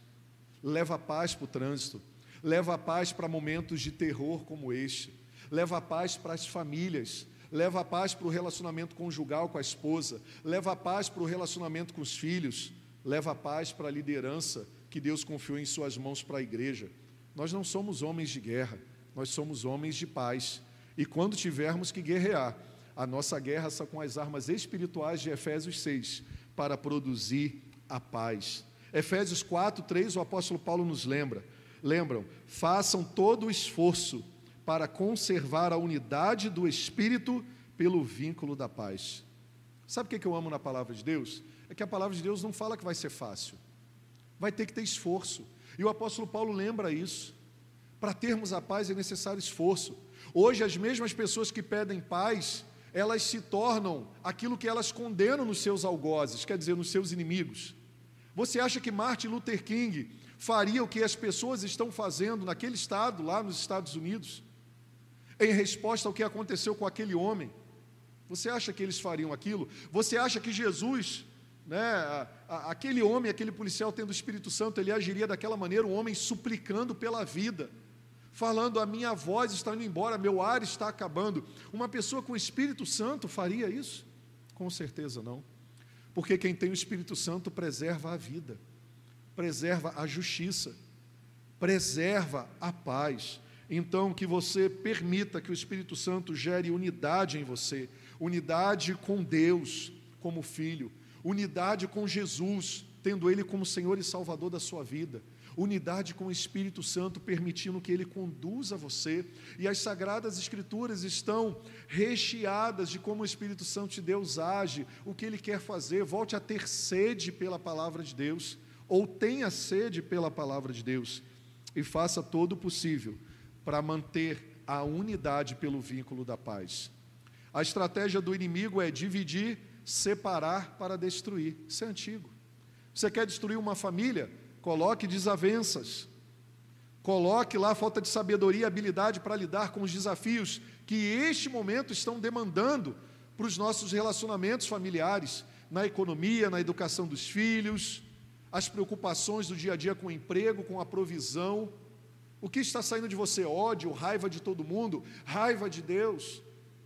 Leva a paz para o trânsito, leva a paz para momentos de terror como este, leva a paz para as famílias, leva a paz para o relacionamento conjugal com a esposa, leva a paz para o relacionamento com os filhos, leva a paz para a liderança que Deus confiou em Suas mãos para a igreja. Nós não somos homens de guerra, nós somos homens de paz. E quando tivermos que guerrear, a nossa guerra são com as armas espirituais de Efésios 6, para produzir a paz. Efésios 4, 3, o apóstolo Paulo nos lembra. Lembram, façam todo o esforço para conservar a unidade do Espírito pelo vínculo da paz. Sabe o que eu amo na palavra de Deus? É que a palavra de Deus não fala que vai ser fácil, vai ter que ter esforço. E o apóstolo Paulo lembra isso. Para termos a paz é necessário esforço. Hoje, as mesmas pessoas que pedem paz, elas se tornam aquilo que elas condenam nos seus algozes, quer dizer, nos seus inimigos. Você acha que Martin Luther King faria o que as pessoas estão fazendo naquele estado, lá nos Estados Unidos, em resposta ao que aconteceu com aquele homem? Você acha que eles fariam aquilo? Você acha que Jesus, né, aquele homem, aquele policial tendo o Espírito Santo, ele agiria daquela maneira, um homem suplicando pela vida? Falando: a minha voz está indo embora, meu ar está acabando. Uma pessoa com o Espírito Santo faria isso? Com certeza não. Porque quem tem o Espírito Santo preserva a vida, preserva a justiça, preserva a paz. Então, que você permita que o Espírito Santo gere unidade em você, unidade com Deus como filho, unidade com Jesus, tendo Ele como Senhor e Salvador da sua vida unidade com o Espírito Santo, permitindo que ele conduza você. E as sagradas escrituras estão recheadas de como o Espírito Santo de Deus age, o que ele quer fazer. Volte a ter sede pela palavra de Deus, ou tenha sede pela palavra de Deus, e faça todo o possível para manter a unidade pelo vínculo da paz. A estratégia do inimigo é dividir, separar para destruir. Isso é antigo. Você quer destruir uma família? Coloque desavenças. Coloque lá falta de sabedoria e habilidade para lidar com os desafios que este momento estão demandando para os nossos relacionamentos familiares, na economia, na educação dos filhos, as preocupações do dia a dia com o emprego, com a provisão. O que está saindo de você? Ódio, raiva de todo mundo, raiva de Deus.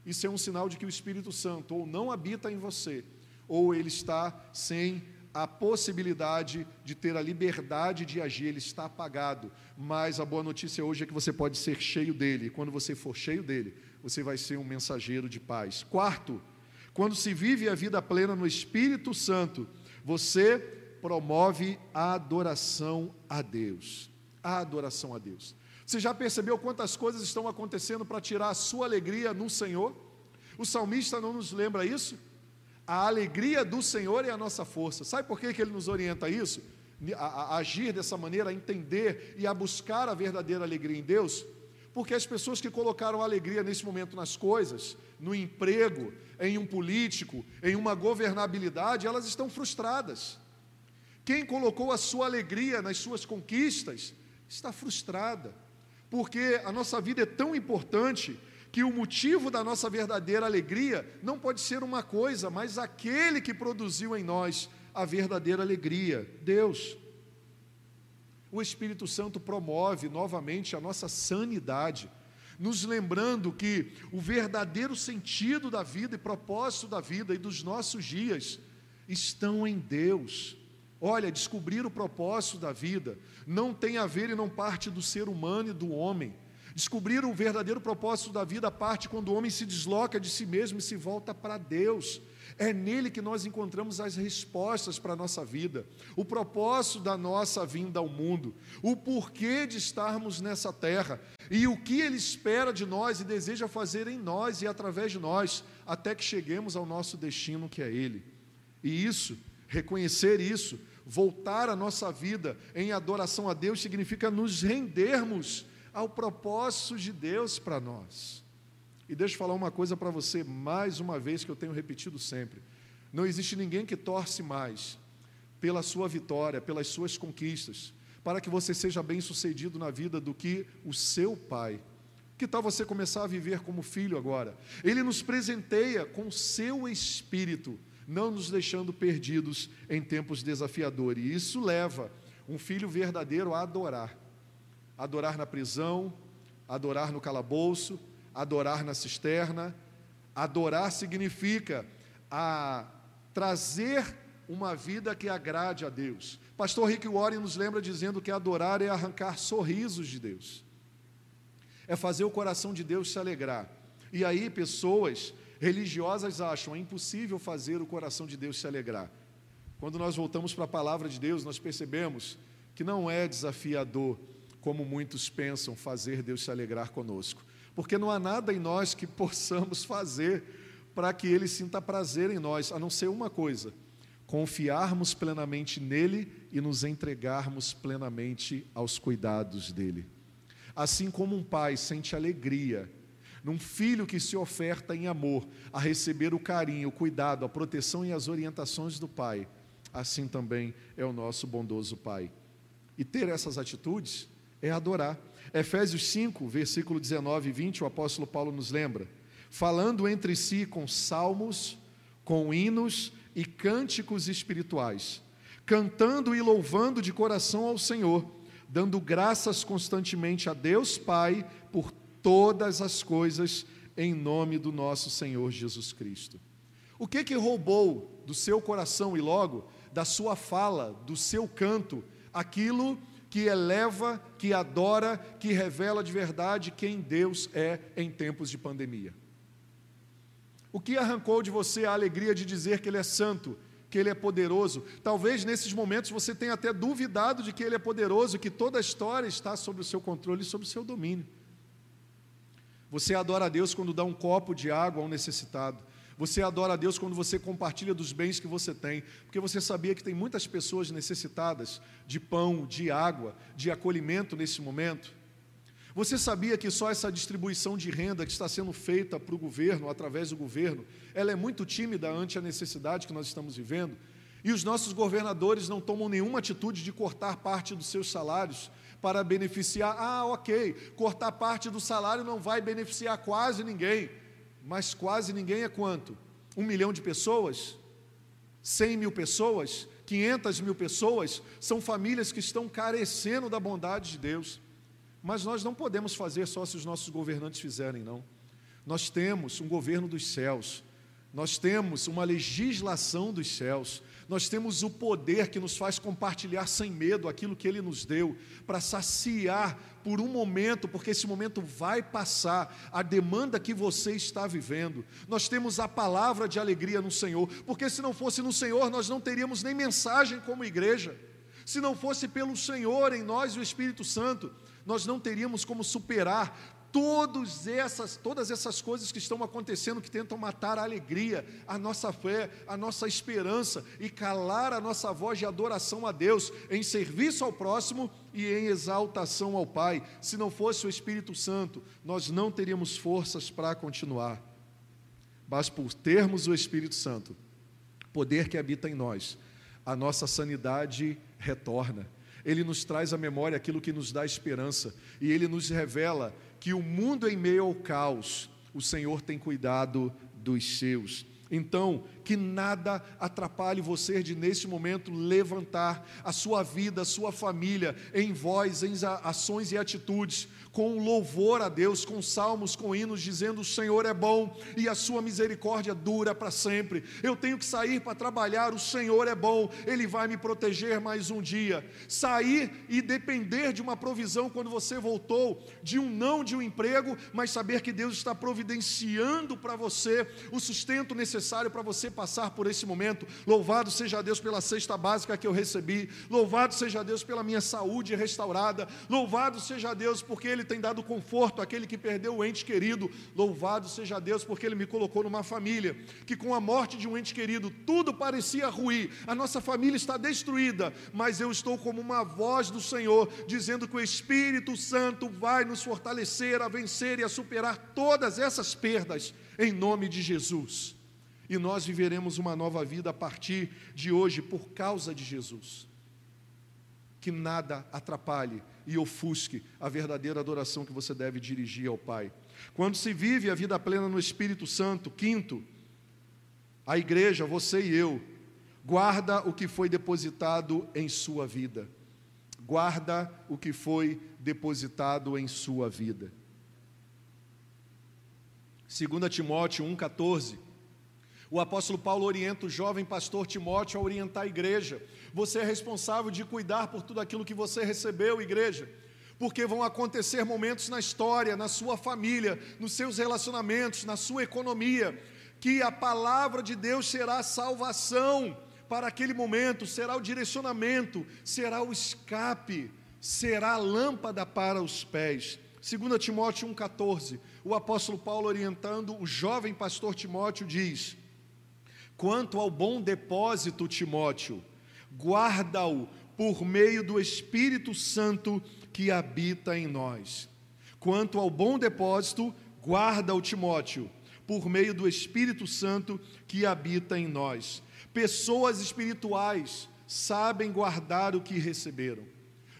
Isso é um sinal de que o Espírito Santo ou não habita em você, ou ele está sem a possibilidade de ter a liberdade de agir, ele está apagado. Mas a boa notícia hoje é que você pode ser cheio dele. Quando você for cheio dele, você vai ser um mensageiro de paz. Quarto, quando se vive a vida plena no Espírito Santo, você promove a adoração a Deus. A adoração a Deus. Você já percebeu quantas coisas estão acontecendo para tirar a sua alegria no Senhor? O salmista não nos lembra isso? A alegria do Senhor é a nossa força. Sabe por que, que ele nos orienta a isso? A, a, agir dessa maneira, a entender e a buscar a verdadeira alegria em Deus? Porque as pessoas que colocaram alegria nesse momento nas coisas, no emprego, em um político, em uma governabilidade, elas estão frustradas. Quem colocou a sua alegria nas suas conquistas está frustrada, porque a nossa vida é tão importante que o motivo da nossa verdadeira alegria não pode ser uma coisa, mas aquele que produziu em nós a verdadeira alegria, Deus. O Espírito Santo promove novamente a nossa sanidade, nos lembrando que o verdadeiro sentido da vida e propósito da vida e dos nossos dias estão em Deus. Olha, descobrir o propósito da vida não tem a ver e não parte do ser humano e do homem Descobrir o verdadeiro propósito da vida parte quando o homem se desloca de si mesmo e se volta para Deus. É nele que nós encontramos as respostas para a nossa vida, o propósito da nossa vinda ao mundo, o porquê de estarmos nessa terra e o que Ele espera de nós e deseja fazer em nós e através de nós, até que cheguemos ao nosso destino que é Ele. E isso, reconhecer isso, voltar a nossa vida em adoração a Deus, significa nos rendermos ao propósito de Deus para nós. E deixa eu falar uma coisa para você, mais uma vez, que eu tenho repetido sempre: não existe ninguém que torce mais pela sua vitória, pelas suas conquistas, para que você seja bem sucedido na vida do que o seu pai. Que tal você começar a viver como filho agora? Ele nos presenteia com seu espírito, não nos deixando perdidos em tempos desafiadores. E isso leva um filho verdadeiro a adorar adorar na prisão, adorar no calabouço, adorar na cisterna. Adorar significa a trazer uma vida que agrade a Deus. Pastor Rick Warren nos lembra dizendo que adorar é arrancar sorrisos de Deus, é fazer o coração de Deus se alegrar. E aí, pessoas religiosas acham é impossível fazer o coração de Deus se alegrar. Quando nós voltamos para a palavra de Deus, nós percebemos que não é desafiador, como muitos pensam, fazer Deus se alegrar conosco, porque não há nada em nós que possamos fazer para que Ele sinta prazer em nós, a não ser uma coisa: confiarmos plenamente nele e nos entregarmos plenamente aos cuidados dele. Assim como um pai sente alegria num filho que se oferta em amor a receber o carinho, o cuidado, a proteção e as orientações do pai, assim também é o nosso bondoso pai. E ter essas atitudes é adorar. Efésios 5, versículo 19 e 20, o apóstolo Paulo nos lembra: falando entre si com salmos, com hinos e cânticos espirituais, cantando e louvando de coração ao Senhor, dando graças constantemente a Deus Pai por todas as coisas em nome do nosso Senhor Jesus Cristo. O que que roubou do seu coração e logo da sua fala, do seu canto, aquilo que eleva, que adora, que revela de verdade quem Deus é em tempos de pandemia? O que arrancou de você a alegria de dizer que Ele é santo, que Ele é poderoso? Talvez nesses momentos você tenha até duvidado de que Ele é poderoso, que toda a história está sob o seu controle e sob o seu domínio. Você adora a Deus quando dá um copo de água a um necessitado. Você adora a Deus quando você compartilha dos bens que você tem, porque você sabia que tem muitas pessoas necessitadas de pão, de água, de acolhimento nesse momento. Você sabia que só essa distribuição de renda que está sendo feita para o governo, através do governo, ela é muito tímida ante a necessidade que nós estamos vivendo? E os nossos governadores não tomam nenhuma atitude de cortar parte dos seus salários para beneficiar. Ah, ok, cortar parte do salário não vai beneficiar quase ninguém, mas quase ninguém é quanto? Um milhão de pessoas? Cem mil pessoas? Quinhentas mil pessoas? São famílias que estão carecendo da bondade de Deus. Mas nós não podemos fazer só se os nossos governantes fizerem, não. Nós temos um governo dos céus, nós temos uma legislação dos céus, nós temos o poder que nos faz compartilhar sem medo aquilo que Ele nos deu, para saciar por um momento, porque esse momento vai passar, a demanda que você está vivendo. Nós temos a palavra de alegria no Senhor, porque se não fosse no Senhor, nós não teríamos nem mensagem como igreja. Se não fosse pelo Senhor em nós e o Espírito Santo, nós não teríamos como superar todas essas, todas essas coisas que estão acontecendo, que tentam matar a alegria, a nossa fé, a nossa esperança e calar a nossa voz de adoração a Deus, em serviço ao próximo e em exaltação ao Pai. Se não fosse o Espírito Santo, nós não teríamos forças para continuar. Mas por termos o Espírito Santo, poder que habita em nós, a nossa sanidade retorna. Ele nos traz à memória aquilo que nos dá esperança e ele nos revela que o mundo em meio ao caos, o Senhor tem cuidado dos seus. Então, que nada atrapalhe você de, nesse momento, levantar a sua vida, a sua família, em voz, em ações e atitudes, com louvor a Deus, com salmos, com hinos, dizendo: O Senhor é bom e a sua misericórdia dura para sempre. Eu tenho que sair para trabalhar, o Senhor é bom, Ele vai me proteger mais um dia. Sair e depender de uma provisão quando você voltou, de um não de um emprego, mas saber que Deus está providenciando para você o sustento necessário para você passar por esse momento. Louvado seja Deus pela cesta básica que eu recebi, louvado seja Deus pela minha saúde restaurada, louvado seja Deus porque Ele ele tem dado conforto àquele que perdeu o ente querido. Louvado seja Deus, porque Ele me colocou numa família que, com a morte de um ente querido, tudo parecia ruir, a nossa família está destruída, mas eu estou como uma voz do Senhor, dizendo que o Espírito Santo vai nos fortalecer a vencer e a superar todas essas perdas, em nome de Jesus. E nós viveremos uma nova vida a partir de hoje, por causa de Jesus. Que nada atrapalhe e ofusque a verdadeira adoração que você deve dirigir ao Pai. Quando se vive a vida plena no Espírito Santo, quinto, a igreja, você e eu, guarda o que foi depositado em sua vida. Guarda o que foi depositado em sua vida. 2 Timóteo 1,14 o apóstolo Paulo orienta o jovem pastor Timóteo a orientar a igreja. Você é responsável de cuidar por tudo aquilo que você recebeu, igreja. porque vão acontecer momentos na história, na sua família, nos seus relacionamentos, na sua economia, que a palavra de Deus será a salvação para aquele momento, será o direcionamento, será o escape, será a lâmpada para os pés. 2 Timóteo 1,14, o apóstolo Paulo orientando o jovem pastor Timóteo diz: Quanto ao bom depósito, Timóteo, guarda-o por meio do Espírito Santo que habita em nós. Quanto ao bom depósito, guarda o Timóteo, por meio do Espírito Santo que habita em nós. Pessoas espirituais sabem guardar o que receberam.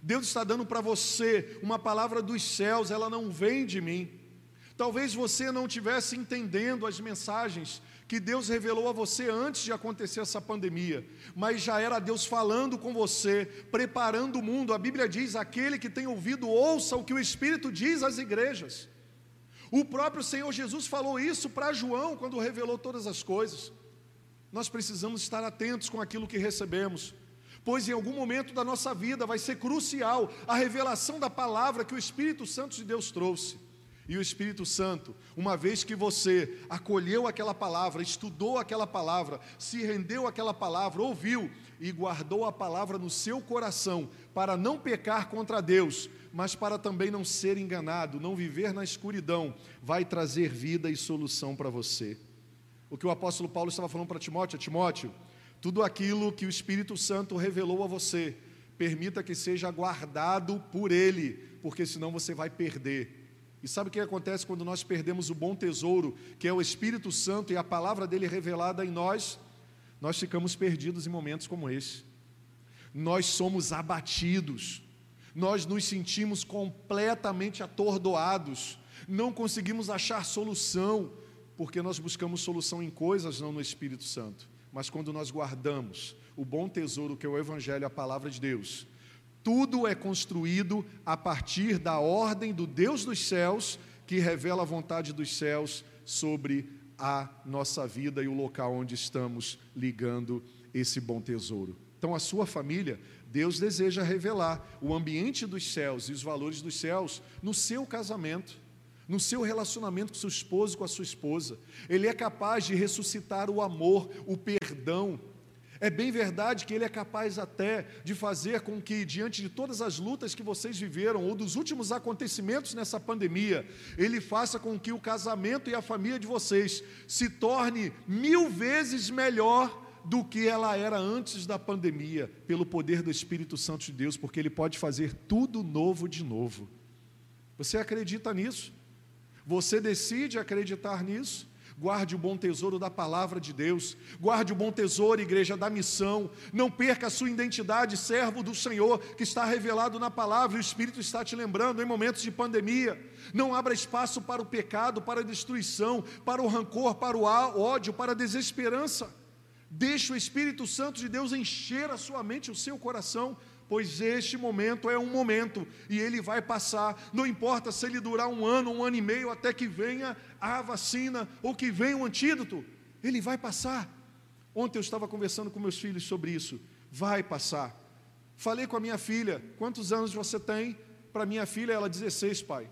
Deus está dando para você uma palavra dos céus, ela não vem de mim. Talvez você não estivesse entendendo as mensagens que Deus revelou a você antes de acontecer essa pandemia, mas já era Deus falando com você, preparando o mundo. A Bíblia diz: aquele que tem ouvido, ouça o que o Espírito diz às igrejas. O próprio Senhor Jesus falou isso para João quando revelou todas as coisas. Nós precisamos estar atentos com aquilo que recebemos, pois em algum momento da nossa vida vai ser crucial a revelação da palavra que o Espírito Santo de Deus trouxe. E o Espírito Santo, uma vez que você acolheu aquela palavra, estudou aquela palavra, se rendeu àquela palavra, ouviu e guardou a palavra no seu coração, para não pecar contra Deus, mas para também não ser enganado, não viver na escuridão, vai trazer vida e solução para você. O que o apóstolo Paulo estava falando para Timóteo, Timóteo, tudo aquilo que o Espírito Santo revelou a você, permita que seja guardado por ele, porque senão você vai perder e sabe o que acontece quando nós perdemos o bom tesouro, que é o Espírito Santo e a palavra dele revelada em nós? Nós ficamos perdidos em momentos como esse. Nós somos abatidos, nós nos sentimos completamente atordoados, não conseguimos achar solução, porque nós buscamos solução em coisas, não no Espírito Santo. Mas quando nós guardamos o bom tesouro que é o Evangelho, a palavra de Deus, tudo é construído a partir da ordem do Deus dos céus, que revela a vontade dos céus sobre a nossa vida e o local onde estamos ligando esse bom tesouro. Então, a sua família, Deus deseja revelar o ambiente dos céus e os valores dos céus no seu casamento, no seu relacionamento com seu esposo, com a sua esposa. Ele é capaz de ressuscitar o amor, o perdão, é bem verdade que Ele é capaz até de fazer com que, diante de todas as lutas que vocês viveram, ou dos últimos acontecimentos nessa pandemia, Ele faça com que o casamento e a família de vocês se torne mil vezes melhor do que ela era antes da pandemia, pelo poder do Espírito Santo de Deus, porque Ele pode fazer tudo novo de novo. Você acredita nisso? Você decide acreditar nisso? Guarde o bom tesouro da palavra de Deus. Guarde o bom tesouro, igreja, da missão. Não perca a sua identidade, servo do Senhor, que está revelado na palavra. O Espírito está te lembrando em momentos de pandemia. Não abra espaço para o pecado, para a destruição, para o rancor, para o ódio, para a desesperança. Deixe o Espírito Santo de Deus encher a sua mente, o seu coração pois este momento é um momento e ele vai passar. Não importa se ele durar um ano, um ano e meio, até que venha a vacina ou que venha o antídoto, ele vai passar. Ontem eu estava conversando com meus filhos sobre isso. Vai passar. Falei com a minha filha: quantos anos você tem? Para minha filha, ela 16, pai.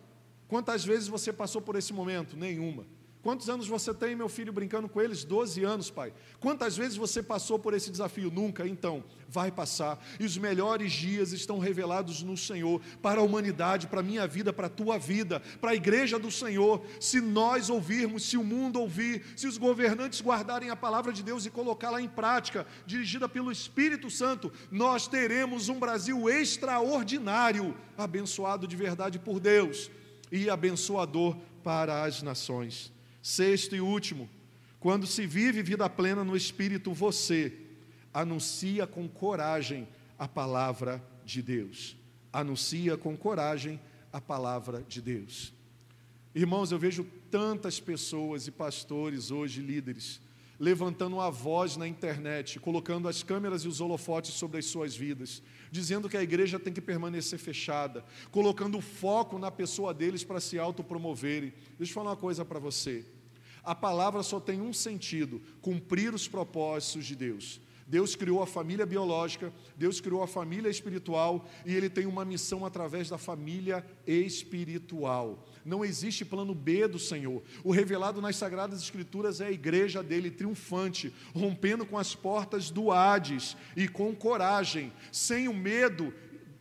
Quantas vezes você passou por esse momento? Nenhuma. Quantos anos você tem, meu filho, brincando com eles? Doze anos, pai. Quantas vezes você passou por esse desafio? Nunca. Então, vai passar. E os melhores dias estão revelados no Senhor para a humanidade, para a minha vida, para a tua vida, para a igreja do Senhor. Se nós ouvirmos, se o mundo ouvir, se os governantes guardarem a palavra de Deus e colocá-la em prática, dirigida pelo Espírito Santo, nós teremos um Brasil extraordinário, abençoado de verdade por Deus e abençoador para as nações. Sexto e último, quando se vive vida plena no Espírito, você anuncia com coragem a palavra de Deus. Anuncia com coragem a palavra de Deus. Irmãos, eu vejo tantas pessoas e pastores hoje, líderes, levantando a voz na internet, colocando as câmeras e os holofotes sobre as suas vidas, dizendo que a igreja tem que permanecer fechada, colocando foco na pessoa deles para se autopromoverem. Deixa eu falar uma coisa para você. A palavra só tem um sentido: cumprir os propósitos de Deus. Deus criou a família biológica, Deus criou a família espiritual e Ele tem uma missão através da família espiritual. Não existe plano B do Senhor. O revelado nas Sagradas Escrituras é a igreja dele triunfante, rompendo com as portas do Hades e com coragem, sem o medo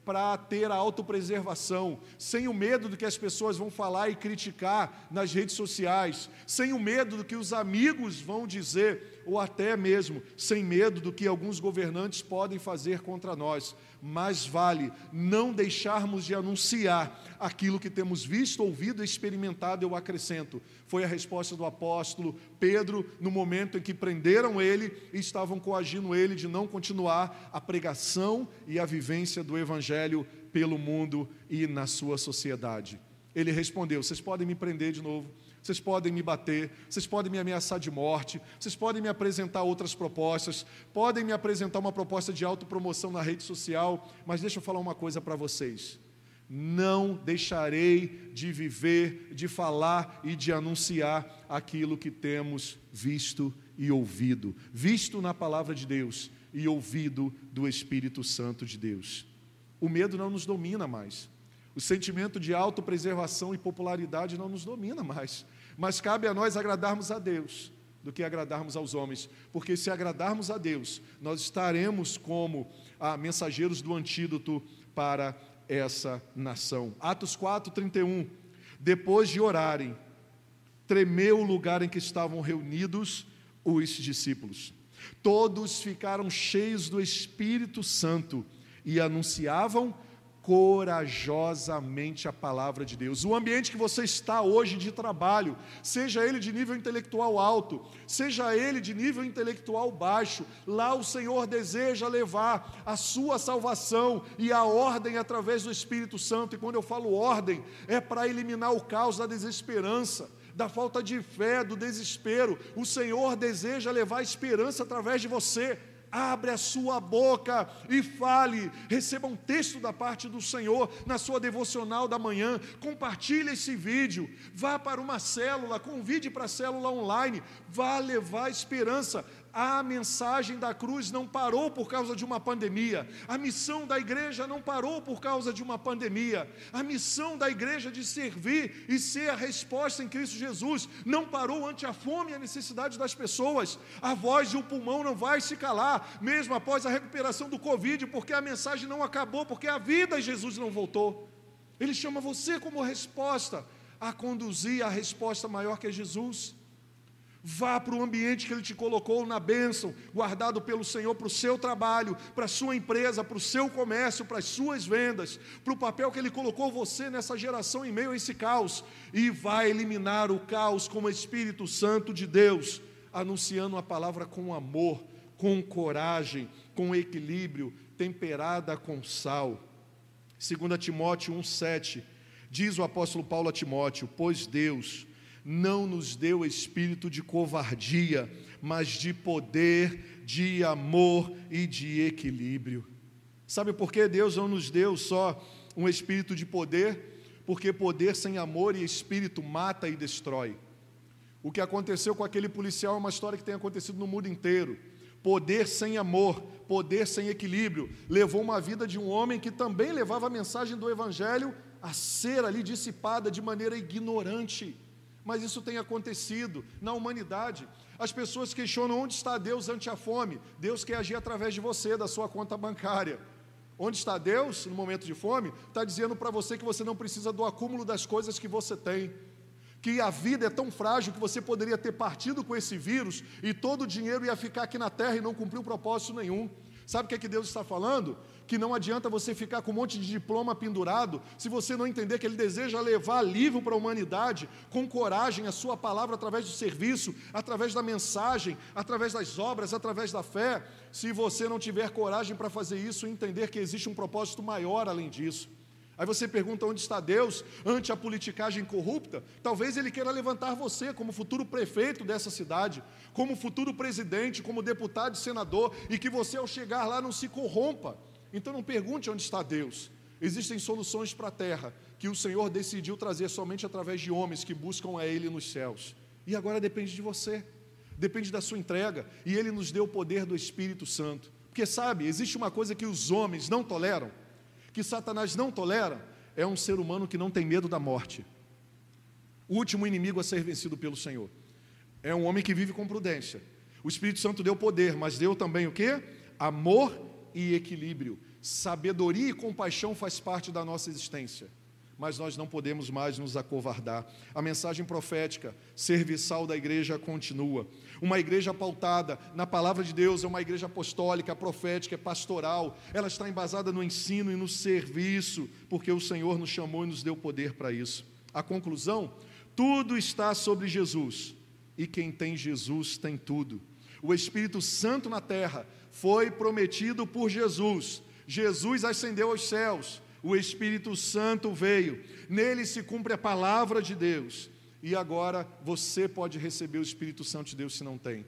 para ter a autopreservação, sem o medo do que as pessoas vão falar e criticar nas redes sociais, sem o medo do que os amigos vão dizer, ou até mesmo sem medo do que alguns governantes podem fazer contra nós mais vale não deixarmos de anunciar aquilo que temos visto, ouvido e experimentado, eu acrescento. Foi a resposta do apóstolo Pedro no momento em que prenderam ele e estavam coagindo ele de não continuar a pregação e a vivência do evangelho pelo mundo e na sua sociedade. Ele respondeu: Vocês podem me prender de novo, vocês podem me bater, vocês podem me ameaçar de morte, vocês podem me apresentar outras propostas, podem me apresentar uma proposta de autopromoção na rede social, mas deixa eu falar uma coisa para vocês. Não deixarei de viver, de falar e de anunciar aquilo que temos visto e ouvido, visto na palavra de Deus e ouvido do Espírito Santo de Deus. O medo não nos domina mais. O sentimento de autopreservação e popularidade não nos domina mais. Mas cabe a nós agradarmos a Deus do que agradarmos aos homens, porque se agradarmos a Deus, nós estaremos como ah, mensageiros do antídoto para essa nação. Atos 4, 31. Depois de orarem, tremeu o lugar em que estavam reunidos os discípulos. Todos ficaram cheios do Espírito Santo e anunciavam corajosamente a palavra de Deus. O ambiente que você está hoje de trabalho, seja ele de nível intelectual alto, seja ele de nível intelectual baixo, lá o Senhor deseja levar a sua salvação e a ordem através do Espírito Santo. E quando eu falo ordem, é para eliminar o caos da desesperança da falta de fé, do desespero. O Senhor deseja levar esperança através de você abre a sua boca e fale. Receba um texto da parte do Senhor na sua devocional da manhã. Compartilhe esse vídeo. Vá para uma célula, convide para a célula online. Vá levar esperança. A mensagem da cruz não parou por causa de uma pandemia. A missão da igreja não parou por causa de uma pandemia. A missão da igreja de servir e ser a resposta em Cristo Jesus não parou ante a fome e a necessidade das pessoas. A voz e o pulmão não vai se calar, mesmo após a recuperação do Covid, porque a mensagem não acabou, porque a vida em Jesus não voltou. Ele chama você como resposta a conduzir a resposta maior que é Jesus. Vá para o ambiente que Ele te colocou na bênção, guardado pelo Senhor para o seu trabalho, para a sua empresa, para o seu comércio, para as suas vendas, para o papel que Ele colocou você nessa geração em meio a esse caos, e vai eliminar o caos como Espírito Santo de Deus, anunciando a palavra com amor, com coragem, com equilíbrio, temperada com sal. 2 Timóteo 1,7 diz o apóstolo Paulo a Timóteo: Pois Deus não nos deu espírito de covardia, mas de poder, de amor e de equilíbrio. Sabe por que Deus não nos deu só um espírito de poder? Porque poder sem amor e espírito mata e destrói. O que aconteceu com aquele policial é uma história que tem acontecido no mundo inteiro. Poder sem amor, poder sem equilíbrio, levou uma vida de um homem que também levava a mensagem do Evangelho a ser ali dissipada de maneira ignorante mas isso tem acontecido na humanidade. As pessoas questionam onde está Deus ante a fome. Deus quer agir através de você, da sua conta bancária. Onde está Deus no momento de fome? Está dizendo para você que você não precisa do acúmulo das coisas que você tem. Que a vida é tão frágil que você poderia ter partido com esse vírus e todo o dinheiro ia ficar aqui na terra e não cumpriu propósito nenhum. Sabe o que, é que Deus está falando? Que não adianta você ficar com um monte de diploma pendurado se você não entender que Ele deseja levar alívio para a humanidade com coragem a Sua palavra através do serviço, através da mensagem, através das obras, através da fé. Se você não tiver coragem para fazer isso entender que existe um propósito maior além disso. Aí você pergunta onde está Deus ante a politicagem corrupta? Talvez Ele queira levantar você como futuro prefeito dessa cidade, como futuro presidente, como deputado e senador, e que você, ao chegar lá, não se corrompa. Então não pergunte onde está Deus. Existem soluções para a terra que o Senhor decidiu trazer somente através de homens que buscam a Ele nos céus. E agora depende de você. depende da sua entrega, e Ele nos deu o poder do Espírito Santo. Porque sabe, existe uma coisa que os homens não toleram, que Satanás não tolera, é um ser humano que não tem medo da morte. O último inimigo a ser vencido pelo Senhor. É um homem que vive com prudência. O Espírito Santo deu poder, mas deu também o quê? Amor e equilíbrio. Sabedoria e compaixão faz parte da nossa existência mas nós não podemos mais nos acovardar. A mensagem profética, serviçal da igreja continua. Uma igreja pautada na palavra de Deus é uma igreja apostólica, profética, é pastoral. Ela está embasada no ensino e no serviço, porque o Senhor nos chamou e nos deu poder para isso. A conclusão: tudo está sobre Jesus, e quem tem Jesus tem tudo. O Espírito Santo na terra foi prometido por Jesus. Jesus ascendeu aos céus o Espírito Santo veio, nele se cumpre a palavra de Deus, e agora você pode receber o Espírito Santo de Deus se não tem.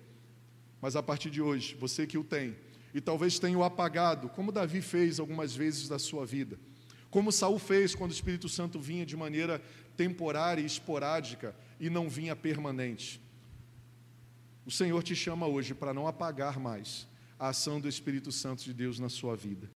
Mas a partir de hoje, você que o tem, e talvez tenha o apagado, como Davi fez algumas vezes da sua vida, como Saul fez quando o Espírito Santo vinha de maneira temporária e esporádica e não vinha permanente. O Senhor te chama hoje para não apagar mais a ação do Espírito Santo de Deus na sua vida.